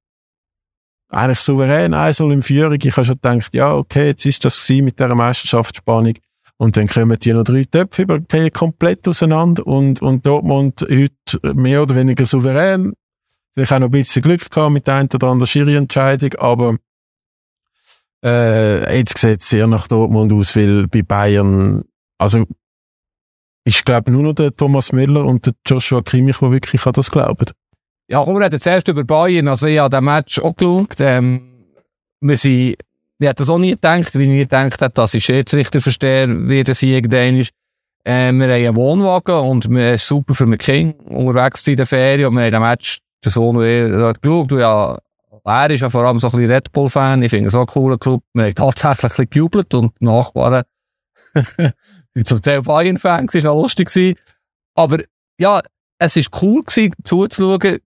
eigentlich souverän 1 in Führung. Ich habe schon gedacht, ja, okay, jetzt ist das mit dieser Meisterschaftsspannung. Und dann kommen die noch drei Töpfe über, komplett auseinander und, und Dortmund heute mehr oder weniger souverän. Vielleicht auch noch ein bisschen Glück gehabt mit der einen oder anderen Schiri-Entscheidung, aber äh, jetzt sieht es sehr nach Dortmund aus, weil bei Bayern, also ich glaube nur noch der Thomas Müller und der Joshua Kimmich, der wirklich an das glauben. Ja, komm, wir reden zuerst über Bayern. Also ich habe den Match auch geschaut. Ähm, wir sind, ich hätte das auch nie gedacht, wie ich nie gedacht habe, dass ich Schiedsrichter verstehe, wie der Sieg ist. Ähm, wir haben einen Wohnwagen und wir sind super für King unterwegs in der Ferien und wir haben den Match, der Sohn, geschaut. Du ja, er ist ja vor allem so ein bisschen Red Bull-Fan. Ich finde auch ein cooler Club. Wir haben tatsächlich ein bisschen gejubelt und die Nachbarn [LAUGHS] sind zum Teil Bayern-Fans, das war auch lustig. Aber ja, es war cool gewesen, zuzuschauen,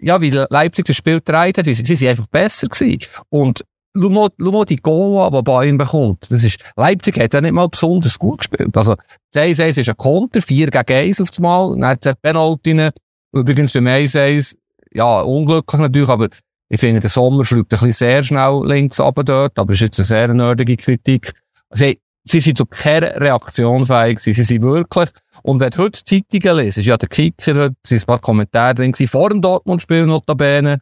ja, wie Leipzig das Spiel gedreht hat, sie, sind einfach besser gewesen. Und schau mal, schau mal die Goal die Bayern bekommt. Das ist, Leipzig hat ja nicht mal besonders gut gespielt. Also, 1-1 ist ein Konter, 4 gegen 1 auf das Mal, dann hat es Penalty. Übrigens beim 1-1, ja, unglücklich natürlich, aber ich finde, der Sommer fliegt ein bisschen sehr schnell links runter dort, aber es ist jetzt eine sehr nerdige Kritik. Also, sie sind zu keiner Reaktion fähig Sie sind wirklich, und wenn du heute Zeitungen liest, ist ja der Kicker, heute sind ein paar Kommentare drin gewesen, vor dem Dortmund-Spiel notabene,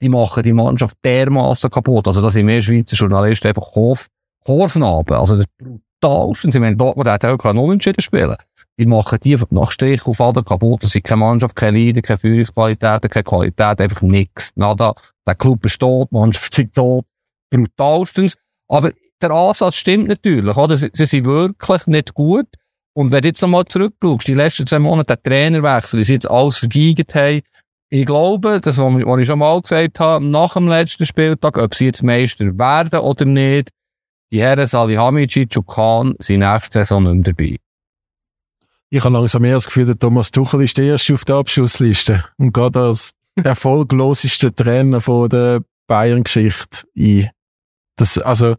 die machen die Mannschaft dermaßen kaputt. Also, da sind mehr Schweizer Journalisten einfach Hof, Hofnaben. Also, das brutalste. Sie meinen, Dortmund hat auch keinen Unentschieden spielen. Die machen die nach Strich auf Ader kaputt. Das sind keine Mannschaft, keine Leader, keine Führungsqualität, keine Qualität, einfach nichts. Nada. Der Club besteht, die Mannschaft sind tot. Brutalstens. Aber der Ansatz stimmt natürlich, oder? Sie, sie sind wirklich nicht gut. Und wenn du jetzt nochmal zurückschaust, die letzten zwei Monate der Trainerwechsel, wie sie jetzt alles vergeigt haben, ich glaube, das, was ich schon mal gesagt habe, nach dem letzten Spieltag, ob sie jetzt Meister werden oder nicht, die Herren Salihamidzic und Khan sind nächste Saison nicht mehr dabei. Ich habe langsam mehr das Gefühl, der Thomas Tuchel ist der Erste auf der Abschussliste und geht als [LAUGHS] erfolgloseste Trainer von der Bayern-Geschichte ein. Das, also,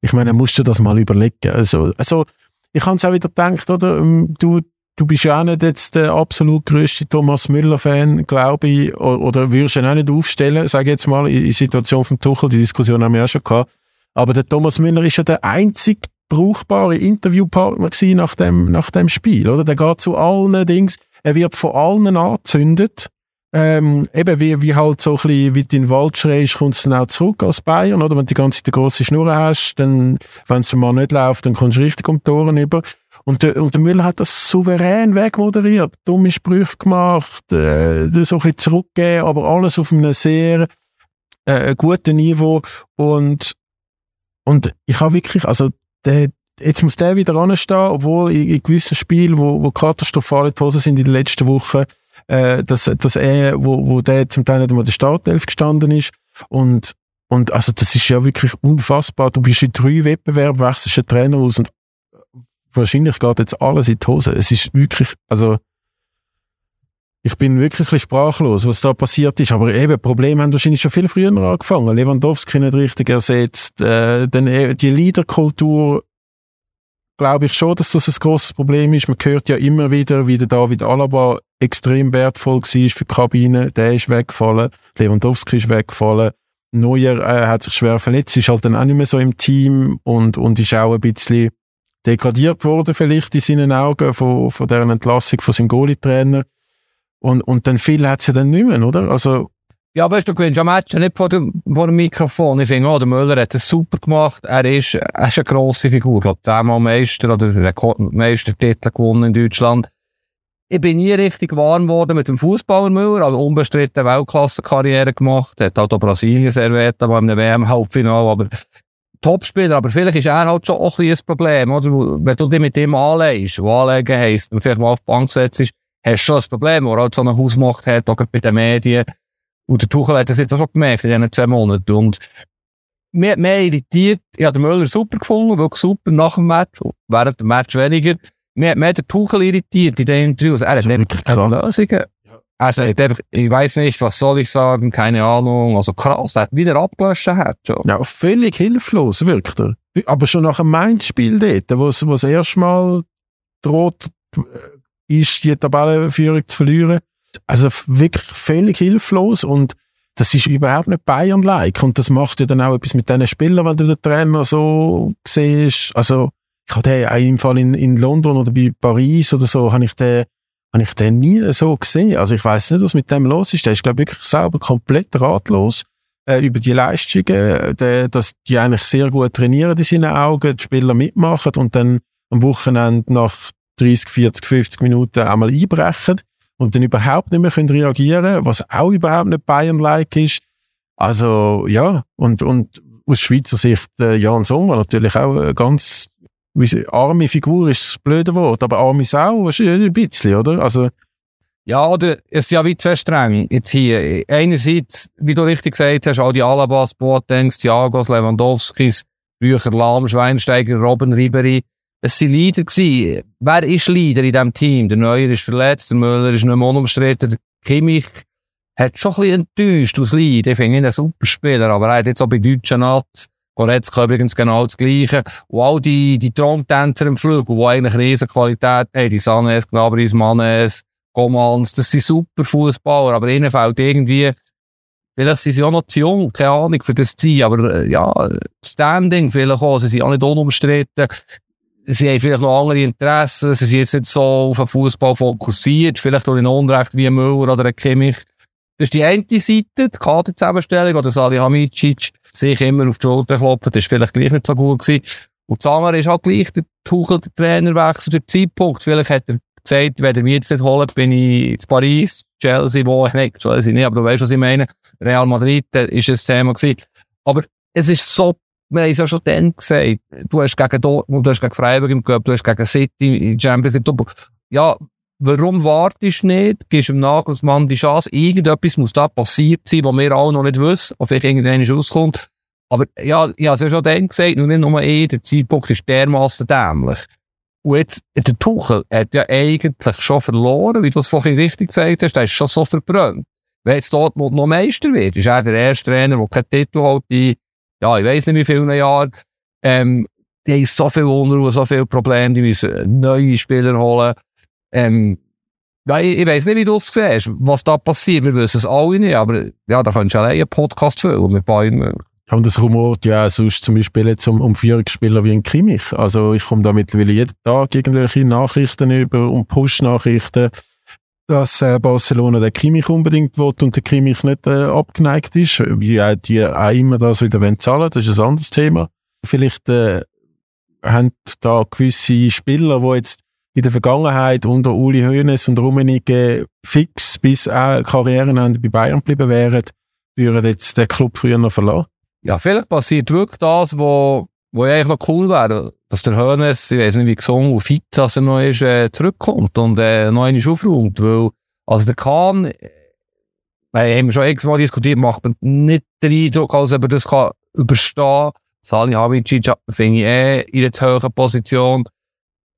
ich meine, musst du das mal überlegen. Also, also ich habe es auch wieder gedacht, oder? Ähm, du, du bist ja auch nicht jetzt der absolut größte Thomas Müller-Fan, glaube ich, oder, würdest du ihn auch nicht aufstellen, sage ich jetzt mal, in, in Situation von Tuchel, die Diskussion haben wir ja schon gehabt. Aber der Thomas Müller ist ja der einzig brauchbare Interviewpartner gewesen nach dem, nach dem Spiel, oder? Der geht zu allen Dings, er wird von allen angezündet ähm, eben wie, wie halt so ein bisschen, wie du in den Wald schreist, kommst du dann auch zurück als Bayern, oder? Wenn du die ganze Zeit eine grosse Schnur hast, dann, wenn es mal nicht läuft, dann kommst du richtig um die Toren über. Und der, und der Müller hat das souverän wegmoderiert, dumme Sprüche gemacht, äh, so ein bisschen zurückgegeben, aber alles auf einem sehr äh, guten Niveau. Und, und ich habe wirklich, also, der, jetzt muss der wieder anstehen, obwohl in, in gewissen Spielen, wo, wo katastrophale Posen sind in den letzten Wochen, äh, dass, dass er, wo, wo der zum Teil nicht einmal der Startelf gestanden ist. Und, und also das ist ja wirklich unfassbar. Du bist in drei Wettbewerben, wechselst den Trainer aus und wahrscheinlich geht jetzt alles in die Hose. Es ist wirklich, also ich bin wirklich sprachlos, was da passiert ist. Aber eben, Probleme haben wahrscheinlich schon viel früher angefangen. Lewandowski nicht richtig ersetzt. Äh, dann äh, die Leaderkultur glaube ich schon, dass das ein großes Problem ist. Man hört ja immer wieder, wie der David Alaba extrem wertvoll war für die Kabine. Der ist weggefallen. Lewandowski ist weggefallen. Neuer äh, hat sich schwer verletzt, ist halt dann auch nicht mehr so im Team und, und ist auch ein bisschen degradiert worden, vielleicht in seinen Augen, von, von deren Entlassung von seinem Goalie-Trainer. Und, und dann viel hat sie dann nicht mehr, oder? Also, ja, weißt du, du gewinnst am Match nicht vor dem, vor dem Mikrofon. Ich finde, oh, der Müller hat es super gemacht. Er ist, er ist eine grosse Figur. Ich glaube, zehnmal Meister oder Rekordmeistertitel gewonnen in Deutschland. Ich bin nie richtig warm geworden mit dem Fußballer Müller, aber unbestritten Weltklasse-Karriere gemacht. Er hat halt auch Brasilien serviert, aber im WM-Halbfinale. Aber Topspieler, aber vielleicht ist er halt schon auch ein Problem, oder? Wenn du dich mit ihm anlegst, wo anlegen heisst, und vielleicht mal auf die Bank setzt, hast du schon ein Problem, wo er halt so eine Hausmacht hat, auch bei den Medien. Und der Tuchel hat das jetzt auch schon gemerkt in diesen zwei Monaten. Und mir, mehr irritiert, ich habe den Müller super gefunden, wirklich super nach dem Match, während dem Match weniger. Mir, mir hat der Tuchel irritiert in den Interviews. Er hat nicht keine Lösungen. Er sagt einfach, ich weiß nicht, was soll ich sagen, keine Ahnung. Also krass, der hat wieder abgelöscht. Hat schon. Ja, völlig hilflos wirkt er. Aber schon nach einem Mainz-Spiel dort, wo es das erste Mal droht, äh, ist die Tabellenführung zu verlieren, also wirklich völlig hilflos und das ist überhaupt nicht Bayern-like und das macht ja dann auch etwas mit diesen Spielern, wenn du den Trainer so siehst. Also ich habe den auch im Fall in, in London oder bei Paris oder so, habe ich den habe ich den nie so gesehen. Also ich weiß nicht, was mit dem los ist. Der ist, glaube ich, wirklich selber komplett ratlos äh, über die Leistungen, der, dass die eigentlich sehr gut trainieren in seinen Augen, die Spieler mitmachen und dann am Wochenende nach 30, 40, 50 Minuten einmal einbrechen und dann überhaupt nicht mehr können reagieren was auch überhaupt nicht Bayern-like ist. Also ja, und, und aus Schweizer Sicht äh, Jan Sommer natürlich auch eine ganz wie, arme Figur ist das blöde Wort, aber arme Sau ein bisschen, oder? Also ja, oder es ist ja wie zwei streng jetzt hier. Einerseits, wie du richtig gesagt hast, all die Alabas, Boatengs, Thiagos, Lewandowskis, früher Lahm, Schweinsteiger, Robben, Ribery, es waren Leader. Gewesen. Wer ist Leader in diesem Team? Der Neuer ist verletzt, der Müller ist nicht mehr unumstritten, der Kimmich hat schon ein bisschen enttäuscht aus Lead. Ich finde ihn ein super Spieler, aber er hat jetzt auch bei deutschen Nats, Goretzka übrigens genau das Gleiche. Und all die, die Traumtänzer im Flug, die eigentlich riesen Qualität haben, die Sanes, Gnabris, Manes, Gomans, das sind super Fußballer, aber ihnen fehlt irgendwie, vielleicht sind sie auch noch zu jung, keine Ahnung, für das Ziel, aber äh, ja, Standing vielleicht auch, sie sind auch nicht unumstritten sie haben vielleicht noch andere Interessen, sie sind jetzt nicht so auf den Fußball fokussiert, vielleicht auch in Unrecht wie ein Müller oder ein Kimmich. Das ist die eine Seite, die Kaderzusammenstellung, oder Salihamidzic sich immer auf die Schulter klopfen, das ist vielleicht gleich nicht so gut gewesen. Und das andere ist auch gleich der Tuchel, der Trainerwechsel, der Zeitpunkt. Vielleicht hat er gesagt, wenn er mich jetzt nicht holt, bin ich in Paris, Chelsea, wo ich nicht, Chelsea nicht, aber du weißt, was ich meine. Real Madrid, da ist ein Thema gewesen. Aber es ist so wir haben es ja schon dann gesagt, du hast gegen Dortmund, du hast gegen Freiburg im Cup, du hast gegen City im Champions League, ja, warum wartest du nicht, gibst dem Nagelsmann die Chance, irgendetwas muss da passiert sein, was wir alle noch nicht wissen, oder vielleicht irgendwann rauskommt. Aber ja, ich habe es ja schon dann gesagt, nur nicht nur eh, der Zeitpunkt ist dermassen dämlich. Und jetzt, der Tuchel hat ja eigentlich schon verloren, wie du es vorhin richtig gesagt hast, der ist schon so verbrannt. Wenn jetzt Dortmund noch Meister wird, ist er der erste Trainer, der keinen Titel hat, in, ja, ich weiss nicht wie vielen Jahren, ähm, die haben so viel Unruhe, so viele Probleme, die müssen neue Spieler holen. Ähm, ja, ich, ich weiss nicht, wie du es siehst, was da passiert. Wir wissen es alle nicht, aber ja, da kannst du allein einen Podcast füllen mit Bayern und das rumort ja sonst zum Beispiel jetzt um, um Führungsspieler wie ein Kimmich. Also ich komme da mittlerweile jeden Tag irgendwelche Nachrichten über und Push-Nachrichten, dass äh, Barcelona den Kimmich unbedingt will und der Kimmich nicht äh, abgeneigt ist. Wie äh, die auch immer das wieder zahlen wollen, das ist ein anderes Thema. Vielleicht äh, haben da gewisse Spieler, die jetzt in der Vergangenheit unter Uli Hoeneß und Rummenigge fix bis auch Karrierenende bei Bayern geblieben wären, würden jetzt den Club früher noch verlassen ja, vielleicht passiert wirklich das, wo, wo eigentlich noch cool wäre, dass der Hönes, ich weiß nicht wie gesungen und fit, dass er noch ist, äh, zurückkommt und äh, noch einmal aufräumt, weil, also der Kahn, äh, wir haben schon x-mal diskutiert, macht man nicht den Eindruck, als ob er das kann überstehen. Sali Hamicic finde ich eh in einer hohen Position.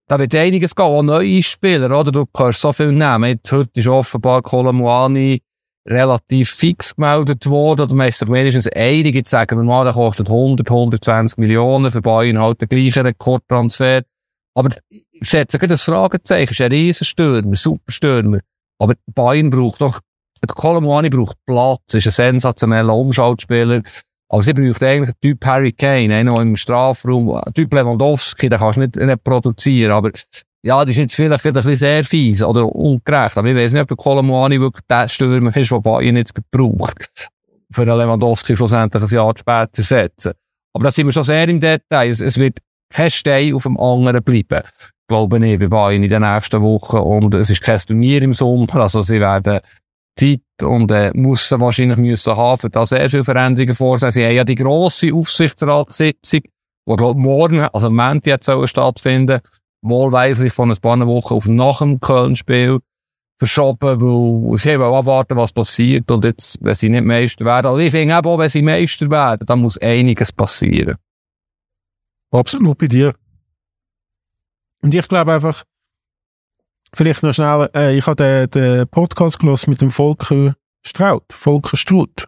Da wird einiges gehen, auch neue Spieler, oder? Du kannst so viel nehmen. Jetzt, heute ist offenbar Kolomuani relativ fix gemeldet worden, oder man ist sich wenigstens einig, jetzt sagen wir mal, der kostet 100, 120 Millionen, für Bayern halt den gleichen Rekordtransfer. Aber ich setze gerade das Fragezeichen, ist ein Riesenstürmer, Superstürmer. Aber Bayern braucht doch, der Colomwani braucht Platz, ist ein sensationeller Umschaltspieler. Aber sie braucht eigentlich einen Typ Harry Kane, einen im Strafraum, Typ Lewandowski, den kannst du nicht, nicht produzieren, aber ja, das ist jetzt vielleicht ein bisschen sehr fies oder ungerecht. Aber ich weiß nicht, ob der Kolomuani wirklich der Stürmer ist, der Bayern jetzt gebraucht, für den Lewandowski schlussendlich ein Jahr später zu setzen. Aber da sind wir schon sehr im Detail. Es, es wird kein Stein auf dem anderen bleiben. Glaube ich, bei Bayern in den nächsten Wochen. Und es ist kein Turnier im Sommer. Also sie werden Zeit und äh, müssen wahrscheinlich müssen haben, für da sehr viele Veränderungen vorsehen. Sie haben ja die grosse Aufsichtsratssitzung, die glaub, morgen, also am Montag stattfinden wohlweislich von ein paar Wochen auf nach dem Köln-Spiel verschoben, weil sie wollen abwarten, was passiert. Und jetzt, wenn sie nicht Meister werden, also ich finde auch, wenn sie Meister werden, dann muss einiges passieren. Absolut bei dir. Und ich glaube einfach, vielleicht noch schnell, äh, ich habe den, den Podcast gelesen mit dem Volker Straut, Volker Struth.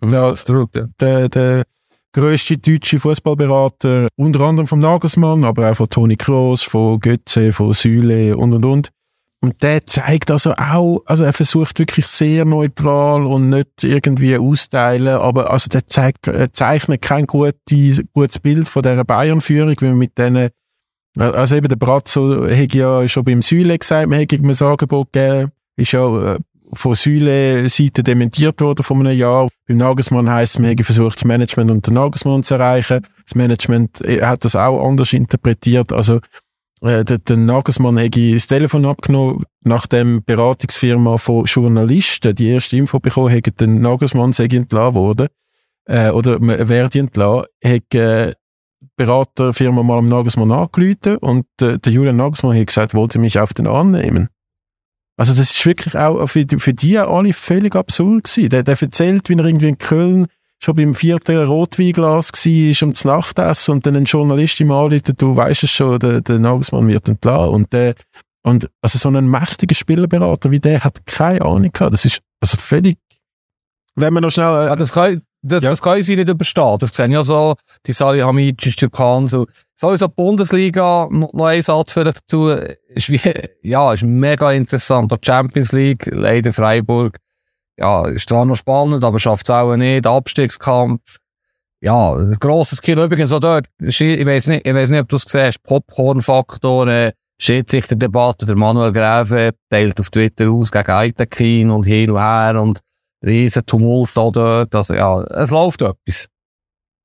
Mhm, der, Struth, ja. Der, der, grösste deutsche Fußballberater, unter anderem vom Nagelsmann, aber auch von Toni Kroos, von Götze, von Süle und und und. Und der zeigt also auch, also er versucht wirklich sehr neutral und nicht irgendwie austeilen, aber also der zeigt, er zeichnet kein gutes, gutes Bild von dieser Bayern-Führung, wie man mit denen, also eben der Brazzo hat ja schon beim Süle gesagt, man hätte ihm ein Angebot gegeben, ist ja von Säule-Seite dementiert worden vor einem Jahr. Beim Nagelsmann heisst es, wir haben versucht, das Management und den Nagelsmann zu erreichen. Das Management äh, hat das auch anders interpretiert. Also, äh, der, der Nagelsmann hat das Telefon abgenommen, nachdem die Beratungsfirma von Journalisten die erste Info bekommen hat, der Nagelsmann sei entlassen worden, äh, oder werde entlassen, hat äh, die Beraterfirma mal am Nagelsmann angerufen und äh, der Julian Nagelsmann hat gesagt, wollte mich auf den annehmen. Also das ist wirklich auch für die, für die alle völlig absurd gewesen. Der, der erzählt, wie er irgendwie in Köln schon beim vierten Rotweinglas war, um zu Nachtessen und dann ein Journalist ihm anruft, du weißt es schon, der, der Nagelsmann wird entlassen. Und der, und also so ein mächtiger Spielerberater wie der hat keine Ahnung gehabt. Das ist also völlig, wenn man noch schnell... Äh, ja, das kann, das, ja. das kann sie nicht überstehen. Das sehen ja so, die Salihamidzic, Türkan, so. Sowieso die Bundesliga, noch, noch ein Satz vielleicht dazu, ist wie, [LAUGHS] ja, ist mega interessant. Die Champions League, leider Freiburg, ja, ist zwar noch spannend, aber schafft es auch nicht. Abstiegskampf, ja, ein grosses Kill übrigens auch dort. Ich weiß nicht, ich weiß nicht, ob du es siehst, Popcorn-Faktor, äh, Schiedsrichterdebatte, der Manuel Gräfe teilt auf Twitter aus gegen Eitekin und hin und her und riesen Tumult da dort. Also ja, es läuft etwas.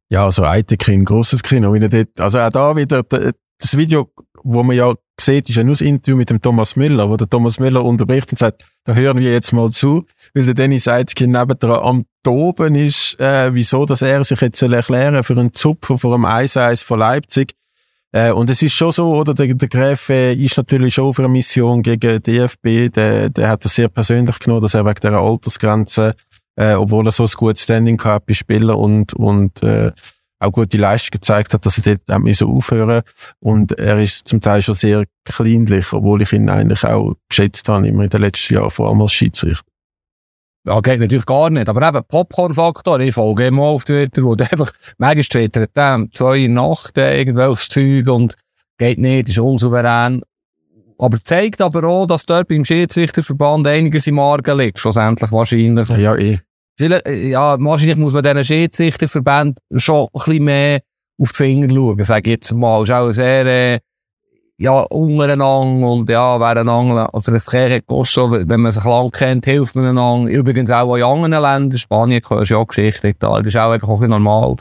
Ja, also Eitekin, grosses Kino. Dort, also auch da wieder, das Video, wo man ja sieht, ist ja nur das Interview mit dem Thomas Müller, wo der Thomas Müller unterbricht und sagt, da hören wir jetzt mal zu, weil der Dennis Eidkin nebendran am Toben ist, äh, wieso, dass er sich jetzt erklären für einen Zupfer vor einem 1-1 von Leipzig. Äh, und es ist schon so, oder, der, der Gräfe ist natürlich schon auf einer Mission gegen DFB, der, der hat das sehr persönlich genommen, dass er wegen dieser Altersgrenze, äh, obwohl er so ein gutes Standing gehabt bei Spieler und, und, äh, auch gute Leistung gezeigt hat, dass er dort so aufhören. Und er ist zum Teil schon sehr kleinlich, obwohl ich ihn eigentlich auch geschätzt habe, immer in den letzten Jahren, vor allem als Schiedsrichter. Ja, geht natürlich gar nicht. Aber eben, Popcorn-Faktor, ich folge immer auf Twitter, wo der [LAUGHS] einfach, manchmal twittert er zwei Nacht irgendwelches Zeug und geht nicht, ist unsouverän. Aber zeigt aber auch, dass dort beim Schiedsrichterverband einiges im Argen liegt, schlussendlich wahrscheinlich. Ja, eh. Äh, ja, wahrscheinlich muss man diesen Schiedsrichterverbänden schon ein bisschen mehr auf die Finger schauen, sage ich jetzt mal. Ist auch sehr, äh, ja, untereinander und ja, wer einander, vielleicht vielleicht kostet wenn man sich lang kennt, hilft man einander. Übrigens auch in anderen Ländern, Spanien ist ja auch Geschichte, da das ist auch einfach ein bisschen normal.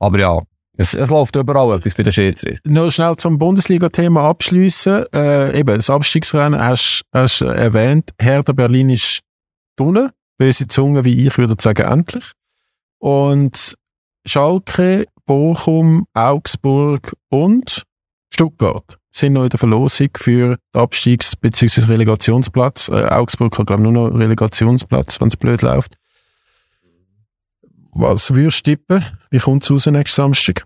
Aber ja, es, es läuft überall etwas bei den Schiedsrichtern. Nur schnell zum Bundesliga-Thema abschließen. Äh, eben, das Abstiegsrennen hast du erwähnt. Hertha Berlin ist drinnen böse Zunge wie ich würde sagen, endlich. Und Schalke, Bochum, Augsburg und Stuttgart sind noch in der Verlosung für den Abstiegs- bzw. Relegationsplatz. Äh, Augsburg hat, glaube ich, nur noch Relegationsplatz, wenn es blöd läuft. Was würdest du tippen? Wie kommt es raus nächsten Samstag?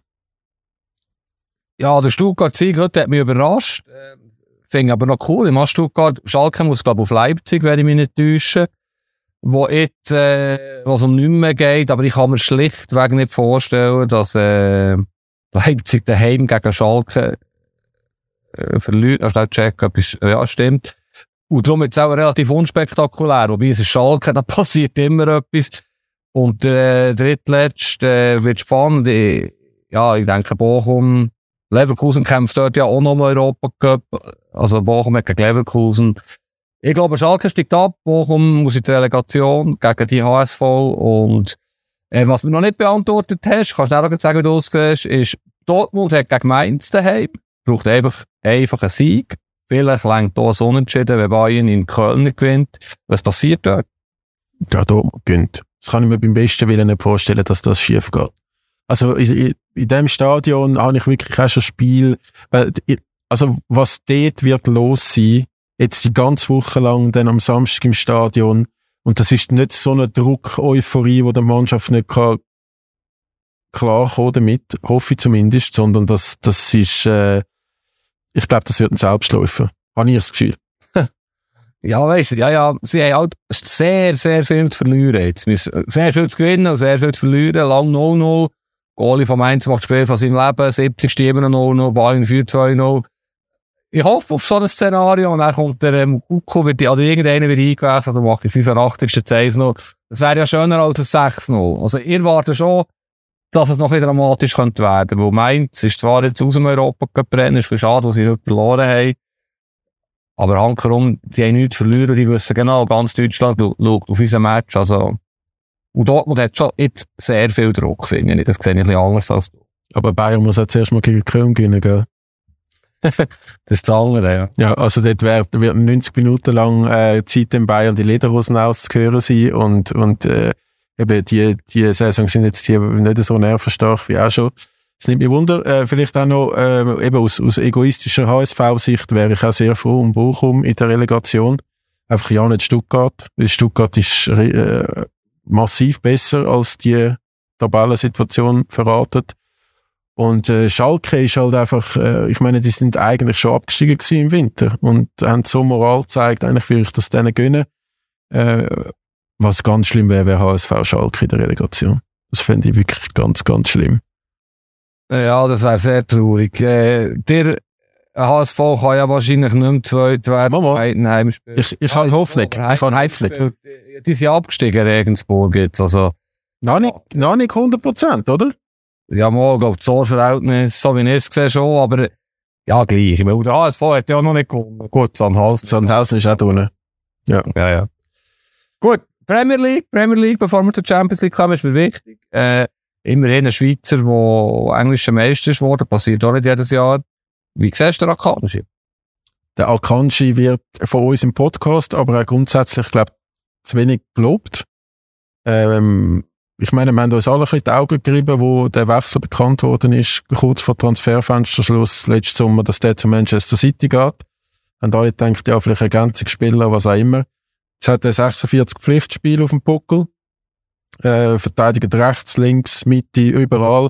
Ja, der Stuttgart-Sieg hat mich überrascht. Äh, Finde aber noch cool. Im Stuttgart, Schalke muss, glaube ich, auf Leipzig, wenn ich mich nicht täusche wo jetzt, äh, was um nichts mehr geht, aber ich kann mir schlichtweg nicht vorstellen, dass äh, Leipzig daheim gegen Schalke äh, verliert. Also check, etwas, ja, stimmt. Und darum ist es auch relativ unspektakulär. Wobei es ist Schalke, [LAUGHS] da passiert immer etwas. Und äh, drittletzte äh, wird spannend. Ich, ja, ich denke, Bochum, Leverkusen kämpft dort ja auch noch Europa Cup. Also Bochum hat gegen Leverkusen ich glaube, Schalke steigt ab, Bochum muss in die Relegation gegen die HSV und äh, was du noch nicht beantwortet hast, kannst du auch sagen, wie du aussiehst, ist, Dortmund hat gegen Mainz daheim, braucht einfach, einfach einen Sieg. Vielleicht längt hier so unentschieden, wenn Bayern in Köln gewinnt. Was passiert dort? Ja, Dortmund gewinnt. Das kann ich mir beim besten Willen nicht vorstellen, dass das schief geht. Also in, in dem Stadion habe ich wirklich auch schon Spiel, also was dort wird los sein, jetzt die ganze Woche lang dann am Samstag im Stadion. Und das ist nicht so eine Druck-Euphorie, wo der Mannschaft nicht kann klarkommen damit, hoffe ich zumindest, sondern das, das ist, äh, ich glaube, das wird ein Selbstläufer. Habe ich das Gefühl. [LAUGHS] ja, weißt du, ja, ja, sie haben halt sehr, sehr viel zu verlieren jetzt. Sehr viel zu gewinnen und sehr viel zu verlieren. Lang 0-0. Goalie vom 1 macht Spiel von seinem Leben. 70 Stimmen 0-0. Bayern 4-2-0 ich hoffe auf so ein Szenario und dann kommt der ähm, Uko, wird, oder irgendeiner wird eingewechselt und macht die 85. 1 0 Das wäre ja schöner als ein 6-0. Also ihr wartet schon, dass es noch ein dramatisch könnte werden. Weil Mainz ist zwar jetzt aus dem Europa rennen, ist schade, was sie heute verloren haben. Aber hankerum, die haben nichts verloren, die wissen genau, ganz Deutschland schaut auf unser Match. Also, und Dortmund hat schon jetzt sehr viel Druck, finde ich. Das sehe ich ein bisschen anders als du. Aber Bayern muss jetzt erstmal gegen Köln gewinnen, gell? [LAUGHS] das ist das andere, ja. Ja, also dort wird, wird 90 Minuten lang äh, Zeit in Bayern die Lederhosen auszuhören sein und, und äh, eben die, die Saison sind jetzt hier nicht so nervenstark wie auch schon. Es nimmt mich Wunder, äh, vielleicht auch noch äh, eben aus, aus egoistischer HSV-Sicht wäre ich auch sehr froh um Bochum in der Relegation. Einfach ja nicht Stuttgart, Stuttgart ist äh, massiv besser als die Tabellensituation verratet. Und äh, Schalke ist halt einfach, äh, ich meine, die sind eigentlich schon abgestiegen im Winter und haben so Moral gezeigt, eigentlich will ich das denen gönnen. Äh, was ganz schlimm wäre, wäre HSV Schalke in der Relegation. Das fände ich wirklich ganz, ganz schlimm. Ja, das wäre sehr traurig. Äh, der HSV kann ja wahrscheinlich nicht mehr zweit werden. Mama, Nein, ich, ich habe Hoffnung. Ich habe Hoffnung. Die sind abgestiegen, Regensburg jetzt. Also. Noch nicht, noch nicht 100 Prozent, oder? Ja, mal, glaube ich, so Verhältnis, so wie ich es gesehen schon, aber ja, gleich. Ich meine, der HSV hat ja noch nicht gewonnen. Gut, Sandhausen. Sandhausen ist auch drin. Ja. Ja, ja. Gut, Premier League, Premier League, bevor wir zur Champions League kommen, ist mir wichtig. Äh, immerhin ein Schweizer, der englischer Meister ist worden, passiert auch nicht jedes Jahr. Wie siehst du den Akanji? Der Akanji wird von uns im Podcast, aber auch grundsätzlich, glaube zu wenig gelobt. Ähm, ich meine, wir haben uns alle in die Augen gerieben, wo der Wechsel bekannt worden ist, kurz vor Transferfensterschluss letzten Sommer, dass der zu Manchester City geht. Haben alle gedacht, ja, vielleicht Ergänzungsspieler, was auch immer. Jetzt hat er 46 Pflichtspiele auf dem Buckel. Äh, verteidigt rechts, links, Mitte, überall.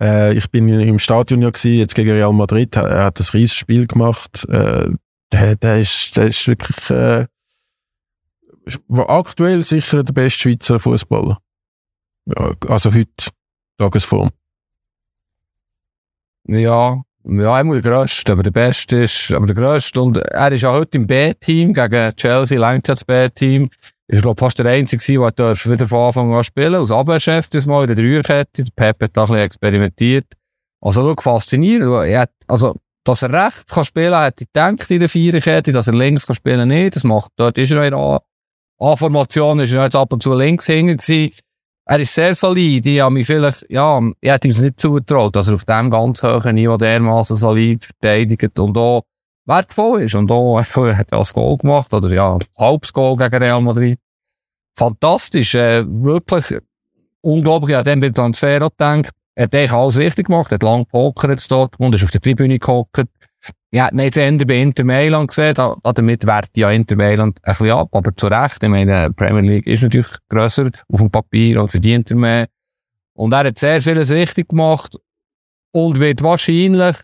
Äh, ich bin im Stadion ja gewesen, jetzt gegen Real Madrid. Er hat ein riesiges Spiel gemacht. Äh, der, der, ist, der ist wirklich, äh, aktuell sicher der beste Schweizer Fußballer. Ja, also heute, Tagesform. Ja, ja, einmal der Größte, aber der Beste ist, aber der Größte. Und er ist auch heute im B-Team gegen Chelsea, langt das B-Team. Ist, glaube fast der Einzige, der wieder von Anfang an spielen Als Abwehrchef das Mal in der Dreierkette. Der Pep hat da ein bisschen experimentiert. Also, schau, faszinierend. Er hat, also, dass er rechts kann spielen, hätte ich gedacht in der Viererkette, dass er links kann spielen nicht. Das macht, dort ist er in A-Formation, ist er jetzt ab und zu links hängen gewesen er ist sehr solid. Ich habe mich vielleicht, ja, ich hätte ihm es nicht zugetraut, dass er auf dem ganz hohen Niveau dermaßen solid verteidigt und auch wertvoll ist. Und auch, [LAUGHS] er hat das Goal gemacht, oder ja, halbes Goal gegen Real Madrid. Fantastisch, äh, wirklich unglaublich. Ich habe dann beim Transfer gedacht, er hat eigentlich alles richtig gemacht, er hat lang gepokert dort und ist auf der Tribüne gehockt. Ja, man hat es bei Inter Mailand gesehen, da, damit wert ja Inter Mailand ein bisschen ab, aber zu Recht. Ich meine, die Premier League ist natürlich grösser auf dem Papier und verdient er mehr. Und er hat sehr vieles richtig gemacht und wird wahrscheinlich,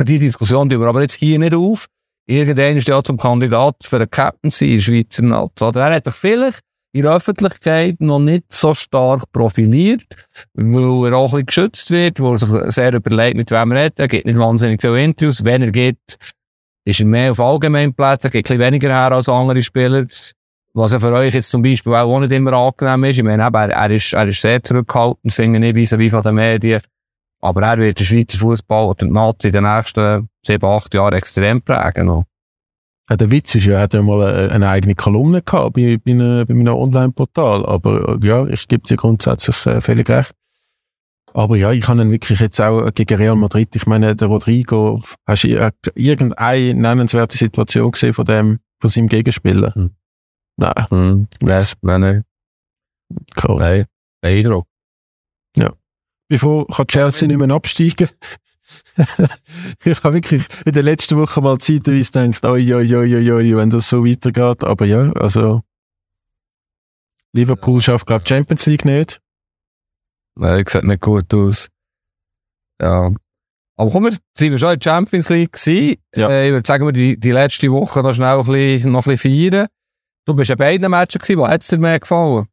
die Diskussion [LAUGHS] die wir aber jetzt hier nicht auf, irgendwann ist ja zum Kandidat für einen Captaincy in der Schweizer. Oder er hat sich vielleicht in der Öffentlichkeit noch nicht so stark profiliert, weil er auch ein bisschen geschützt wird, wo er sich sehr überlegt, mit wem er redet. Er gibt nicht wahnsinnig viele Interviews. Wenn er geht, ist er mehr auf Allgemeinplätzen, gibt ein weniger her als andere Spieler. Was ja für euch jetzt zum Beispiel auch nicht immer angenehm ist. Ich meine, er, er, ist, er ist sehr zurückhaltend, finde ich, wie von den Medien. Aber er wird den Schweizer Fußball oder die Nazi in den nächsten sieben, acht Jahren extrem prägen. Noch. Ja, der Witz ist ja, er hat ja mal eine, eine eigene Kolumne gehabt bei, bei, einer, bei einem Online-Portal. Aber ja, ich gebe dir grundsätzlich äh, völlig recht. Aber ja, ich habe ihn wirklich jetzt auch gegen Real Madrid, ich meine, der Rodrigo, hast du irgendeine nennenswerte Situation gesehen von dem, von seinem Gegenspieler? Hm. Nein. Hm. Wär's, wenn nicht. Krass. Nein. Beeindruck. Ja. Bevor kann Chelsea nicht mehr absteigen, [LAUGHS] ich habe wirklich in der letzten Woche mal zeitweise gedacht, oi, oi, oi, oi, oi, wenn das so weitergeht. Aber ja, also Liverpool schafft, glaube ich, Champions League nicht. Nein, sieht nicht gut aus. Ja. Aber kommen wir, sind wir schon in der Champions League gewesen. Ja. Äh, ich würde sagen, wir die, die letzte Woche noch schnell ein bisschen, noch ein bisschen feiern. Du bist ja beiden Matches gewesen. Wo hat es dir mehr gefallen?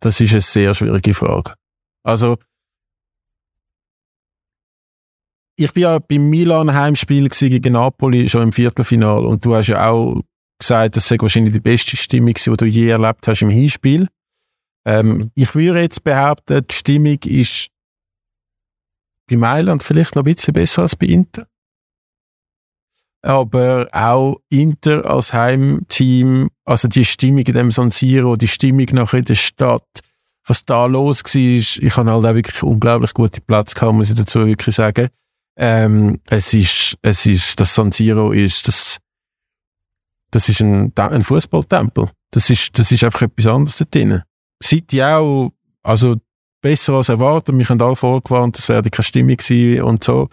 Das ist eine sehr schwierige Frage. Also, ich bin ja beim Milan Heimspiel gegen Napoli schon im Viertelfinal und du hast ja auch gesagt, das sei wahrscheinlich die beste Stimmung, die du je erlebt hast im Hinspiel. Ähm, ich würde jetzt behaupten, die Stimmung ist bei Mailand vielleicht noch ein bisschen besser als bei Inter. Aber auch Inter als Heimteam, also die Stimmung in dem San Siro, die Stimmung nachher in der Stadt, was da los war, ich habe halt auch wirklich unglaublich gute Platz gehabt, muss ich dazu wirklich sagen. Ähm, es ist, es ist, das San Siro ist, das, das ist ein, ein Fußballtempel. Das ist, das ist einfach etwas anderes da drin. City auch, also, besser als erwartet. Wir haben alle vorgewarnt, es werde keine Stimmung sein und so.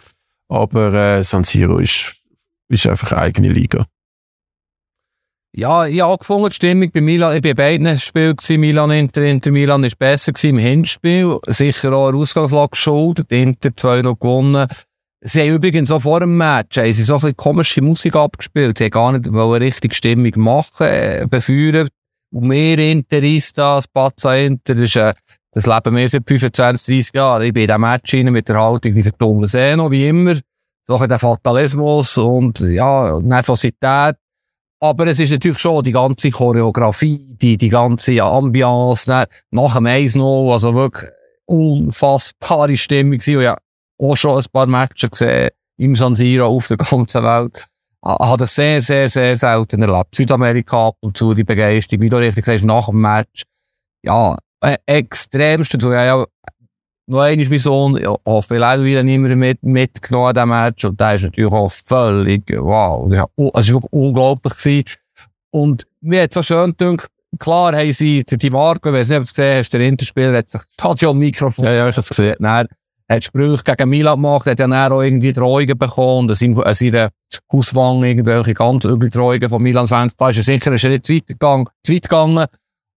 Aber, äh, San Siro ist, ist einfach eine eigene Liga. Ja, ich habe angefangen, die Stimmung bei Milan, ich bin bei beiden Spielen Milan, Inter, Inter Milan ist besser im Hinspiel. Sicher auch eine Ausgangslage geschuldet, Inter 2 noch gewonnen. Sie haben übrigens auch vor dem Match haben sie so ein komische Musik abgespielt. Sie haben gar nicht eine richtige Stimmung machen, äh, befeuern. Und wir Interistas, Pazza Inter, das, ist, äh, das leben wir seit 25, 30 Jahren. Ich bin in diesem Match rein mit der Haltung, die verdummen sehen noch, wie immer. So ein Fatalismus und, ja, Nervosität. Aber es ist natürlich schon die ganze Choreografie, die, die ganze Ambiance, nach dem 1-0, also wirklich unfassbare Stimmung gewesen. Ja, auch schon ein paar Matches gesehen im San Siro auf der ganzen Welt. Habe das sehr, sehr, sehr selten erlebt. Südamerika ab und zu die Begeisterung, wie du richtig sagst, nach dem Match. Ja, äh, extremst. Du, ja, noch einmal mein Sohn, ich hoffe, vielleicht wieder nicht mehr mit, mitgenommen an diesem Match. Und der ist natürlich auch völlig, wow, das war wirklich unglaublich gewesen. Und mir hat es so schön gedacht, klar haben sie, die Marco, ich weiß nicht, ob du es gesehen hast, der Interspieler hat sich das Stadionmikrofon. Ja, ja, ich habe es gesehen. Dann hat Sprüche gegen Milan gemacht, hat ja dann auch irgendwie Drohungen bekommen, und an seiner irgendwelche ganz üble Drohungen von Milan-Fans. Da ist er sicher einen Schritt weit gegangen, zu gegangen.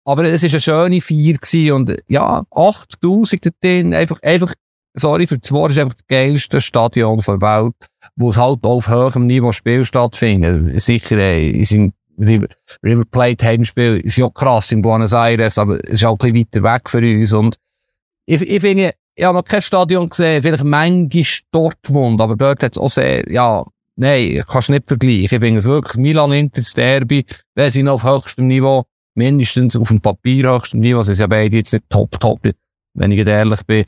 Aber es war eine schöne Feier gewesen und ja, 80.000 drin, einfach, einfach, sorry für das ist einfach das geilste Stadion der Welt, wo es halt auf höherem Niveau Spiel stattfindet. Sicher, ey, in seinem River, River Plate Heimspiel ist ja krass in Buenos Aires, aber es ist auch ein bisschen weiter weg für uns und ich, ich finde, ich habe noch kein Stadion gesehen, vielleicht manchmal Dortmund, aber dort hat es auch sehr, ja, nein, kannst nicht vergleichen. Ich finde es wirklich Milan Inter, Derby, wir sind auf höchstem Niveau, mindestens auf dem Papier höchstem Niveau, sind ja beide jetzt nicht top, top, wenn ich ehrlich bin.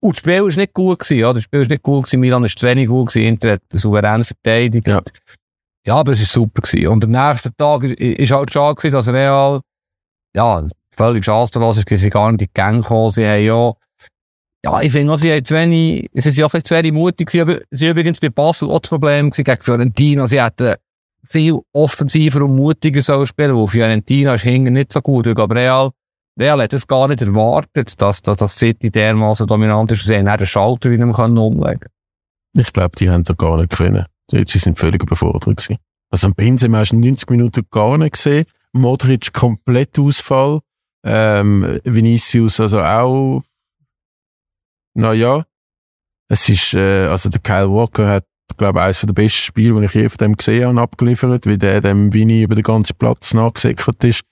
Und das Spiel war nicht gut gewesen, ja, das Spiel war nicht gut gewesen, Milan ist zu wenig gut gewesen, Inter hat souverän verteidigt. Ja. ja, aber es war super gewesen. Und am nächsten Tag ist halt schade gewesen, dass Real, ja, völlig chancenlos ist, sie gar nicht in die Gänge gekommen, sie haben ja, ja, ich finde auch, sie haben zu wenig, sie sind auch zu wenig mutig. Sie haben übrigens bei Basel auch das Problem gegen Fiorentina. Sie hätten viel offensiver und mutiger sollen spielen, weil Fiorentina ist hinten nicht so gut. Aber Real, Real hat es gar nicht erwartet, dass, dass das City dermaßen dominant ist. Sie haben den Schalter wieder umlegen Ich glaube, die haben da gar nicht können. Sie sind völlig überfordert gewesen. Also am Benzema hast du 90 Minuten gar nicht gesehen. Modric komplett Ausfall. Ähm, Vinicius also auch naja, es ist, äh, also der Kyle Walker hat, glaube ich, eines der besten Spiele, die ich je von dem gesehen habe, abgeliefert, wie der dem Vini über den ganzen Platz nachgesäckert ist.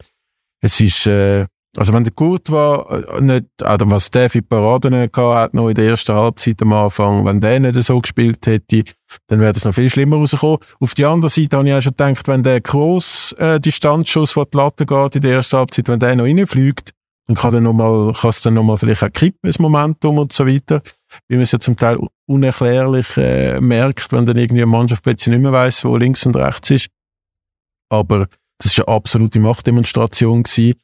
Es ist, äh, also wenn der gut war, äh, nicht, oder was der für Paraden hat, noch in der ersten Halbzeit am Anfang, wenn der nicht so gespielt hätte, dann wäre das noch viel schlimmer rausgekommen. Auf die andere Seite habe ich auch schon gedacht, wenn der gross äh, Distanzschuss vor die Latte geht in der ersten Halbzeit, wenn der noch reinfliegt, dann kann, dann noch mal, kann es dann nochmal vielleicht auch kippen, das Momentum und so weiter. Wie man es ja zum Teil unerklärlich äh, merkt, wenn dann irgendwie eine Mannschaft plötzlich nicht mehr weiss, wo links und rechts ist. Aber das war eine absolute Machtdemonstration. Gewesen.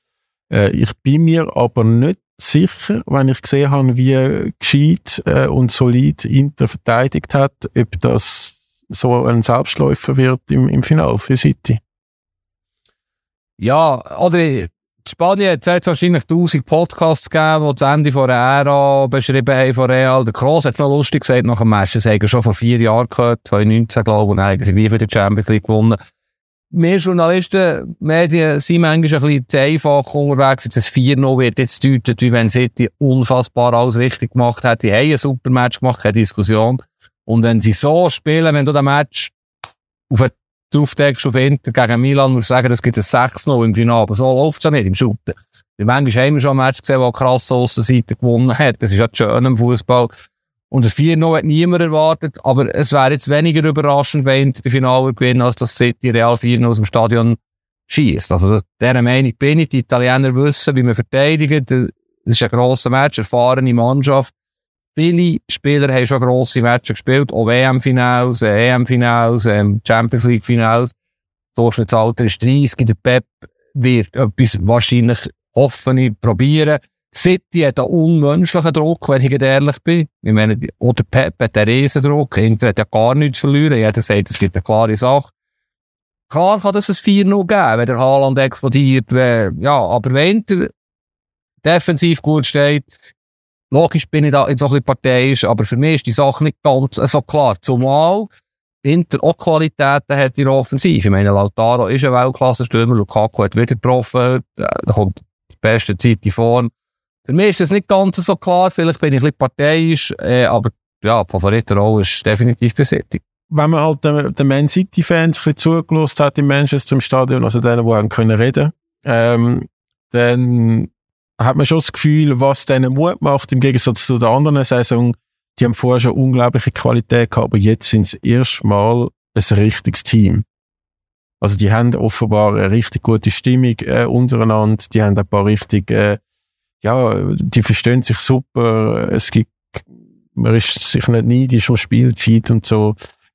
Äh, ich bin mir aber nicht sicher, wenn ich gesehen habe, wie gescheit äh, und solid Inter verteidigt hat, ob das so ein Selbstläufer wird im, im Finale für City. Ja, oder Spanien hat es wahrscheinlich tausend Podcasts gegeben, die das Ende von der Ära beschrieben haben von Real. Der Kroos hat es noch lustig gesagt nach dem Match. Das haben schon vor vier Jahren gehört, 2019 glaube ich, und haben sie wieder die Champions League gewonnen. Wir Journalisten, Medien sind manchmal ein bisschen zu einfach unterwegs. Jetzt ein 4-0 wird jetzt deutet, wie wenn City unfassbar alles richtig gemacht hat. Die haben ein super Match gemacht, keine Diskussion. Und wenn sie so spielen, wenn du den Match auf eine drauf denkst auf Inter gegen Milan, muss sagen, es gibt ein 6-0 im Finale. Aber so läuft es ja nicht im Shooten. Weil manchmal haben wir schon ein Match gesehen, wo krass Aussenseite gewonnen hat. Das ist ja schön im Fußball. Und das 4-0 hat niemand erwartet, aber es wäre jetzt weniger überraschend, wenn Inter die Finale gewinnen, als das City Real 4-0 aus dem Stadion schießt. Also, dieser Meinung bin ich. Die Italiener wissen, wie man verteidigt. Das ist ein grosser Match, erfahrene Mannschaft. Viele Spieler haben schon grosse Matches gespielt, auch WM-Finals, EM-Finals, ähm, Champions League-Finals. Durchschnittsalter ist 30. Der Pep wird etwas wahrscheinlich hoffen, probieren. City hat einen unmenschlichen Druck, wenn ich ehrlich bin. Ich meine, oder Pep hat einen Riesendruck. Inter hat ja gar nichts verlieren. Jeder sagt, es gibt eine klare Sache. Klar kann das ein 4-0 geben, wenn der Haaland explodiert. Ja, aber wenn Inter defensiv gut steht, Logisch bin ich da jetzt auch ein bisschen parteiisch, aber für mich ist die Sache nicht ganz so klar. Zumal Inter auch Qualitäten hat in der Offensive. Ich meine, Lautaro ist ein Weltklasse-Stürmer, Lukaku hat wieder getroffen, da kommt die beste Zeit in Form. Für mich ist das nicht ganz so klar, vielleicht bin ich ein bisschen parteiisch, äh, aber ja, die Favoritenrolle ist definitiv besetzt. Wenn man halt den, den Man City-Fans ein bisschen zugelost hat im Manchester im Stadion, also denen, die haben können reden, ähm, dann hat man schon das Gefühl, was denen Mut macht, im Gegensatz zu der anderen Saison, die haben vorher schon unglaubliche Qualität gehabt, aber jetzt sind sie erstmal ein richtiges Team. Also die haben offenbar eine richtig gute Stimmung äh, untereinander, die haben ein paar richtig, äh, ja, die verstehen sich super, es gibt, man ist sich nicht neidisch um Spielzeit und so.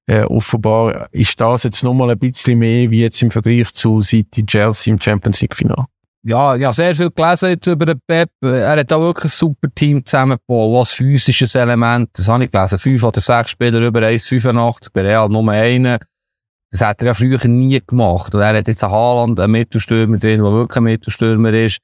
Äh, offenbar ist das jetzt nochmal ein bisschen mehr wie jetzt im Vergleich zu City Chelsea im Champions League Final. Ja, ja, sehr viel gelesen jetzt über den Pep. Er hat auch wirklich ein super Team zusammengebaut, was physisches Element. Das habe ich gelesen. Fünf oder sechs Spieler über 1,85, bei Real nur einen. Das hat er ja früher nie gemacht. Und er hat jetzt einen Haaland, einen Mittelstürmer drin, der wirklich ein Mittelstürmer ist.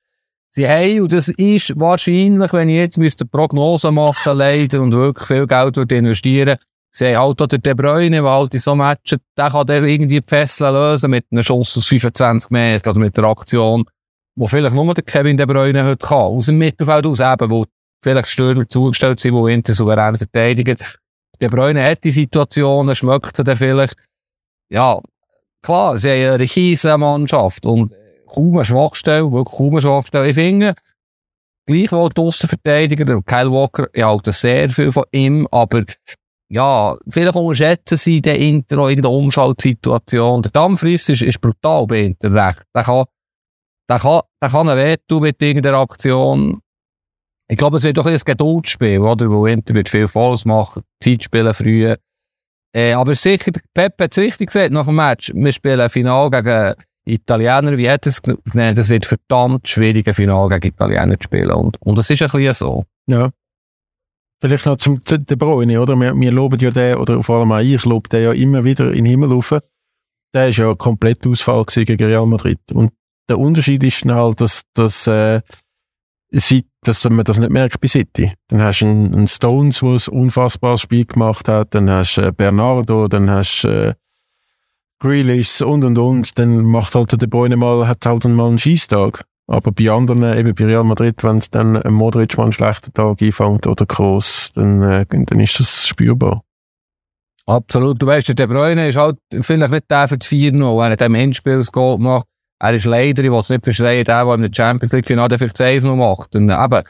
Sie haben, und das ist wahrscheinlich, wenn ich jetzt müsste Prognose machen leider und wirklich viel Geld investieren Sie haben halt auch den De Bruyne, der halt in so Matchen, der kann der irgendwie die Fesseln lösen mit einem Schuss aus 25 Metern oder mit der Aktion wo vielleicht nur der Kevin De Bruyne heute kann. Aus dem Mittelfeld aus eben, wo vielleicht Stürmer zugestellt sind, die hinter souverän verteidigen. De Bruyne hat die Situationen, schmeckt sie dann vielleicht. Ja, klar, sie haben eine riesige Mannschaft und kaum eine Schwachstelle, wirklich kaum eine Schwachstelle. Ich finde, gleichwohl die Aussenverteidiger, Kyle Walker, ich halte sehr viel von ihm, aber ja, vielleicht unterschätzen sie den Inter in der Umschaltsituation. Der Dampfriss ist, ist brutal bei Inter recht. Der kann der kann, der kann einen wehtun mit irgendeiner Aktion. Ich glaube, es wird doch ein Geduldsspiel, oder? Wo Inter wird viel Falls machen, Zeit spielen früh. Äh, aber sicher, Pep hat es richtig gesagt nach dem Match. Wir spielen ein Final gegen Italiener, wie hat es genannt? Es wird verdammt schwierig, ein Final gegen Italiener zu spielen. Und, und das ist ein bisschen so. Ja. Vielleicht noch zum De oder? Wir, wir loben ja den, oder vor allem auch ich lobe den ja immer wieder in den Himmel rauf. Der ist ja komplett Ausfall gegen Real Madrid. Und der Unterschied ist dann halt, dass, dass, äh, dass man das nicht merkt bei City. Dann hast du einen, einen Stones, der ein unfassbares Spiel gemacht hat, dann hast du äh, Bernardo, dann hast du äh, Grealish und und und. Dann macht halt der Bruyne mal, hat halt mal einen Schießtag. Aber bei anderen, eben bei Real Madrid, wenn es dann ein Modric mal einen schlechten Tag einfängt oder Kroos, dann, äh, dann ist das spürbar. Absolut. Du weißt, der De ist halt vielleicht nicht der für das 4-0, wenn er dem Hinspiel das Goal macht. Er ist leider, ich will es nicht verschreien, der, der im Champions League Finale 11 noch macht. Und eben,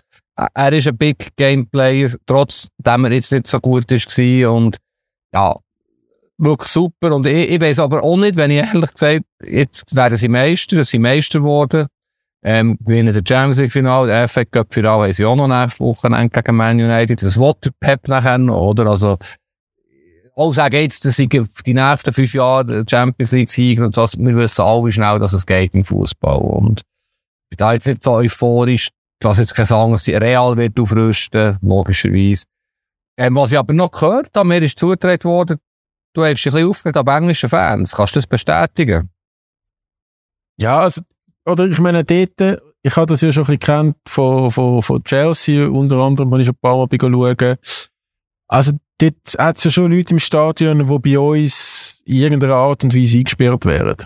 er ist ein Big Game Player, trotzdem er jetzt nicht so gut ist und, ja, wirklich super. Und ich, ich weiss aber auch nicht, wenn ich ehrlich gesagt, jetzt werden sie Meister, dass sie Meister geworden, ähm, gewinnen der Champions League Finale, der FA Cup Finale haben sie auch noch nächste gegen Man United. Das der Pep nachher noch, oder? Also, auch sagen jetzt, dass ich die nächsten fünf Jahre Champions League siegen und so. Wir wissen alle schnell, dass es geht im Fußball. Und ich bin da jetzt nicht so euphorisch, dass jetzt keine sagen, dass die Real wird aufrüsten, logischerweise. Ähm, was ich aber noch gehört habe, mir ist zugetragen worden, du hast dich ein bisschen aufgeregt ab englischen Fans. Kannst du das bestätigen? Ja, also, oder ich meine, dort, ich habe das ja schon ein bisschen kennt von, von, von Chelsea, unter anderem, wenn ich schon ein paar Mal schauen. Also, dort hat es ja schon Leute im Stadion, die bei uns in irgendeiner Art und Weise eingesperrt wären.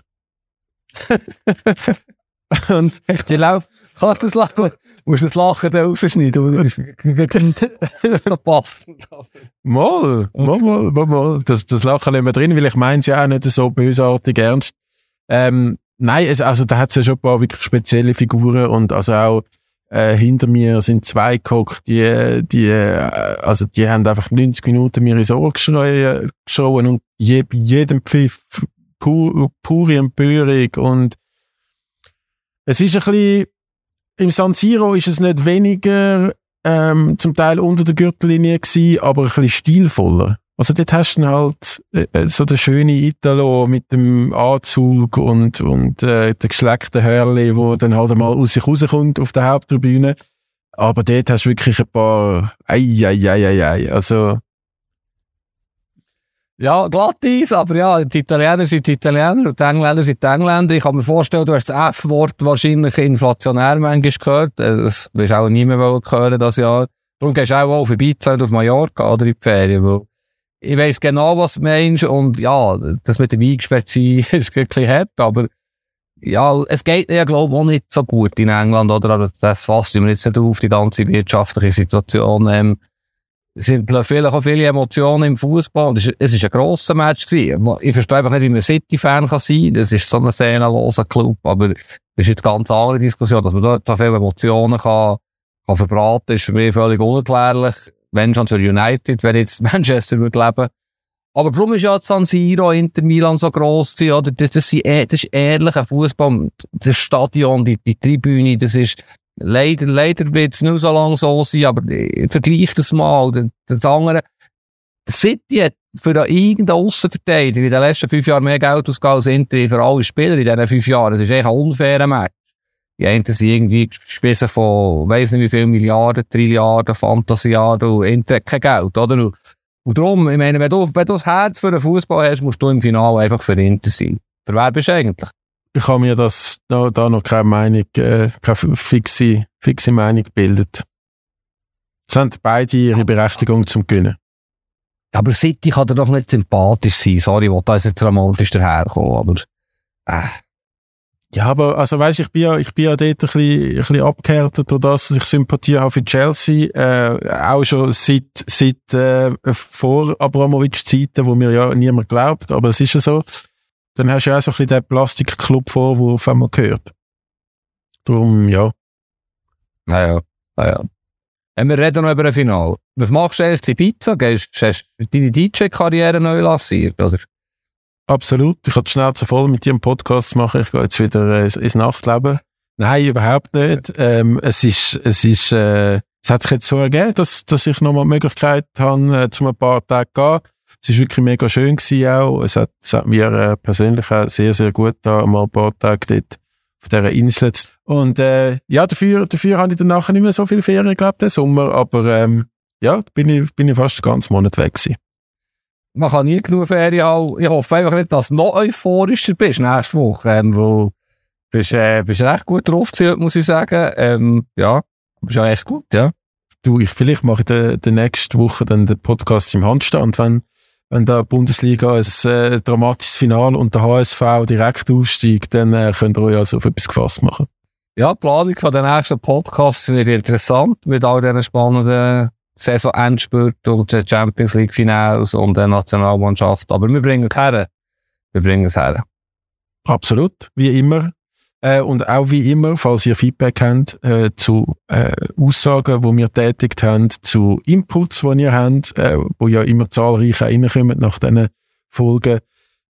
[LAUGHS] und die laufen, kannst du das Lachen, musst das Lachen da rausschneiden, das passt. Mal, mal, mal, mal, mal. Das, das Lachen nehmen wir drin, weil ich meine es ja auch nicht so bösartig ernst. Ähm, nein, es, also da hat es ja schon ein paar wirklich spezielle Figuren und also auch äh, hinter mir sind zwei gehockt, die, die, äh, also die haben einfach 90 Minuten mir ins Ohr geschrien und je, bei jedem Pfiff pur, pure Empörung und es ist ein bisschen, im San Siro ist es nicht weniger ähm, zum Teil unter der Gürtellinie gewesen, aber ein bisschen stilvoller. Also dort hast du halt äh, so der schöne Italo mit dem Anzug und, und äh, der geschleckten Hörli, wo dann halt mal aus sich rauskommt auf der Haupttribüne. Aber dort hast du wirklich ein paar ei, ei, ei, ei, ei. Also ja, glatt aber ja, die Italiener sind die Italiener und die Engländer sind die Engländer. Ich kann mir vorstellen, du hast das F-Wort wahrscheinlich inflationär manchmal gehört. Äh, das wirst du auch nie mehr hören das Jahr. Darum gehst du auch auf Ibiza auf Mallorca oder in die Ferien, weil ich weiss genau, was du meinst und ja, das mit dem eingesperrt sein [LAUGHS] ist bisschen hart, aber ja, es geht ja, glaube ich, auch nicht so gut in England, oder? Aber das fasst mir jetzt nicht auf, die ganze wirtschaftliche Situation. Ähm, sind vielleicht auch viele Emotionen im Fußball und es ist ein grosser Match gewesen. Ich verstehe einfach nicht, wie man City-Fan kann sein. Das ist so ein seelenloser Club, aber das ist jetzt eine ganz andere Diskussion, dass man dort viele Emotionen kann, kann verbraten, ist für mich völlig unerklärlich für United, wenn jetzt [LAUGHS] Manchester würde leben. Aber warum ist ja San Siro, Inter Milan so gross gewesen, oder? Das, das, ist, das ist ehrlicher Fußball. Das Stadion, die, die Tribüne, das ist, leider, leider wird es nicht so lange so sein, aber vergleich das mal. Das, das andere, City hat für irgendeinen Aussenverteidiger in den letzten fünf Jahren mehr Geld ausgegeben als Inter für alle Spieler in diesen fünf Jahren. Das ist echt ein unfairer Match. Die einen sind irgendwie gespissen von, weiss nicht wie viel Milliarden, Trilliarden, Fantasiaden und Inter kein Geld, oder? Und, und darum, ich meine, wenn du, wenn du das Herz für den Fußball hast, musst du im Finale einfach für Inter sein. Für wer bist du eigentlich? Ich habe mir das, da, da noch keine Meinung, äh, keine fixe, fixe Meinung gebildet. Es haben beide ihre Berechtigung zum Gewinnen. Aber City kann dir doch nicht sympathisch sein. Sorry, ich wollte da jetzt dramatisch daherkommen, aber, äh. Ja, aber, also weißt, ich bin ja, ich bin ja dort ein bisschen, ein bisschen abgehärtet durch das, dass ich Sympathie habe für Chelsea, äh, auch schon seit, seit, äh, vor Abramovic-Zeiten, wo mir ja niemand glaubt, aber es ist ja so. Dann hast du ja auch so ein bisschen den Plastikclub-Vorwurf einmal gehört. Darum, ja. Naja, naja. Wenn wir reden noch über ein Final. Was machst du jetzt in Pizza? Gehst, hast du deine DJ-Karriere neu lanciert, oder? Absolut. Ich hatte schnell zu voll mit ihrem Podcast machen. Ich gehe jetzt wieder äh, ins Nachtleben. Nein, überhaupt nicht. Ähm, es ist, es ist, äh, es hat sich jetzt so ergeben, dass, dass ich nochmal die Möglichkeit habe, äh, zu ein paar Tagen zu gehen. Es ist wirklich mega schön gewesen auch. Es hat, es hat mir äh, persönlich auch sehr, sehr gut da mal ein paar Tage dort auf dieser Insel. Und äh, ja, dafür, dafür habe ich dann nachher nicht mehr so viel Ferien gehabt, den Sommer. Aber ähm, ja, bin ich, bin ich fast den ganzen Monat weg gewesen. Man kann nie genug Ferien haben. Ich hoffe einfach nicht, dass du noch euphorischer bist nächste Woche. Ähm, wo bist, äh, bist recht gut drauf gewesen, muss ich sagen. Ähm, ja, bist ja echt gut, ja. Du, ich, vielleicht mache ich die nächste Woche dann den Podcast im Handstand, wenn wenn da Bundesliga ein äh, dramatisches Final und der HSV direkt aussteigt, dann äh, könnt ihr euch also auf etwas gefasst machen. Ja, die Planung von den nächsten Podcasts wird interessant mit all diesen spannenden Saison-Endspurt und Champions League-Finals und der Nationalmannschaft. Aber wir bringen es her. Wir bringen es her. Absolut, wie immer. Äh, und auch wie immer, falls ihr Feedback habt äh, zu äh, Aussagen, die wir tätigt haben, zu Inputs, die ihr habt, äh, wo ja immer zahlreich reinkommen nach diesen Folgen,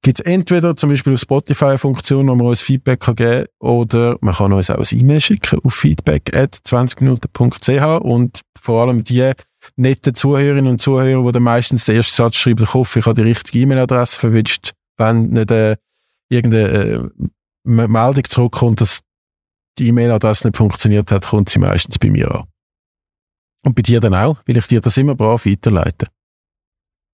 gibt es entweder zum Beispiel eine Funktion, wo man uns Feedback kann geben kann, oder man kann uns auch ein E-Mail schicken auf feedback.20minuten.ch und vor allem die netten Zuhörerinnen und Zuhörer, die dann meistens den ersten Satz schreiben, ich hoffe, ich habe die richtige E-Mail-Adresse verwünscht, wenn nicht äh, irgendeine äh, Meldung zurückkommt, dass die E-Mail-Adresse nicht funktioniert hat, kommt sie meistens bei mir an. Und bei dir dann auch, weil ich dir das immer brav weiterleite.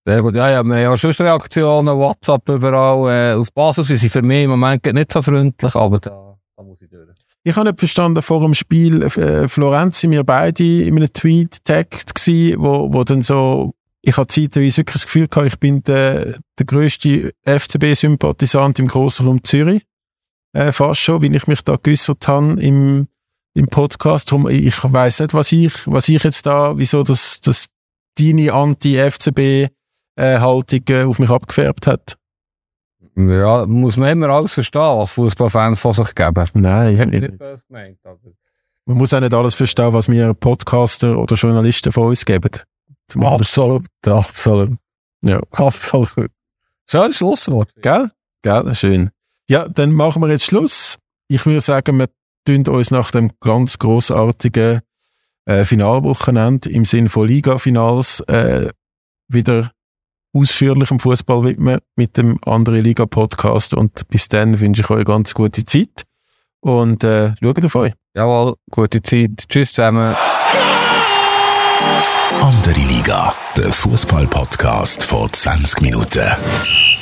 Sehr gut. Ja, ja, wir haben ja schon Reaktionen, WhatsApp überall. Äh, aus Basel sind sie für mich im Moment nicht so freundlich, aber da, da muss ich durch. Ich habe nicht verstanden, vor dem Spiel äh, Florenz sind wir beide in einem Tweet tagged gewesen, wo, wo dann so, ich habe zeitweise wirklich das Gefühl gehabt, ich bin der, der grösste FCB-Sympathisant im Grossraum Zürich äh, fast schon, wie ich mich da geäussert habe im, im Podcast. Ich weiß nicht, was ich, was ich jetzt da, wieso das, das deine Anti-FCB-Haltung äh, auf mich abgefärbt hat. Ja, muss man immer alles verstehen, was Fußballfans von sich geben. Nein, ich habe nicht. nicht gemeint, aber man muss auch nicht alles verstehen, was wir Podcaster oder Journalisten von uns geben. Zum absolut, absolut. Ja, absolut. Schönes Schlusswort. Gell? Gell, schön. Ja, dann machen wir jetzt Schluss. Ich würde sagen, wir tun uns nach dem ganz großartigen äh, Finalwochenende im Sinne von Liga-Finals äh, wieder ausführlich im Fußball widmen mit dem anderen Liga-Podcast. Und bis dann wünsche ich euch ganz gute Zeit und äh, schaut auf euch. Jawohl, gute Zeit. Tschüss zusammen. Andere Liga, der Fußball-Podcast vor 20 Minuten.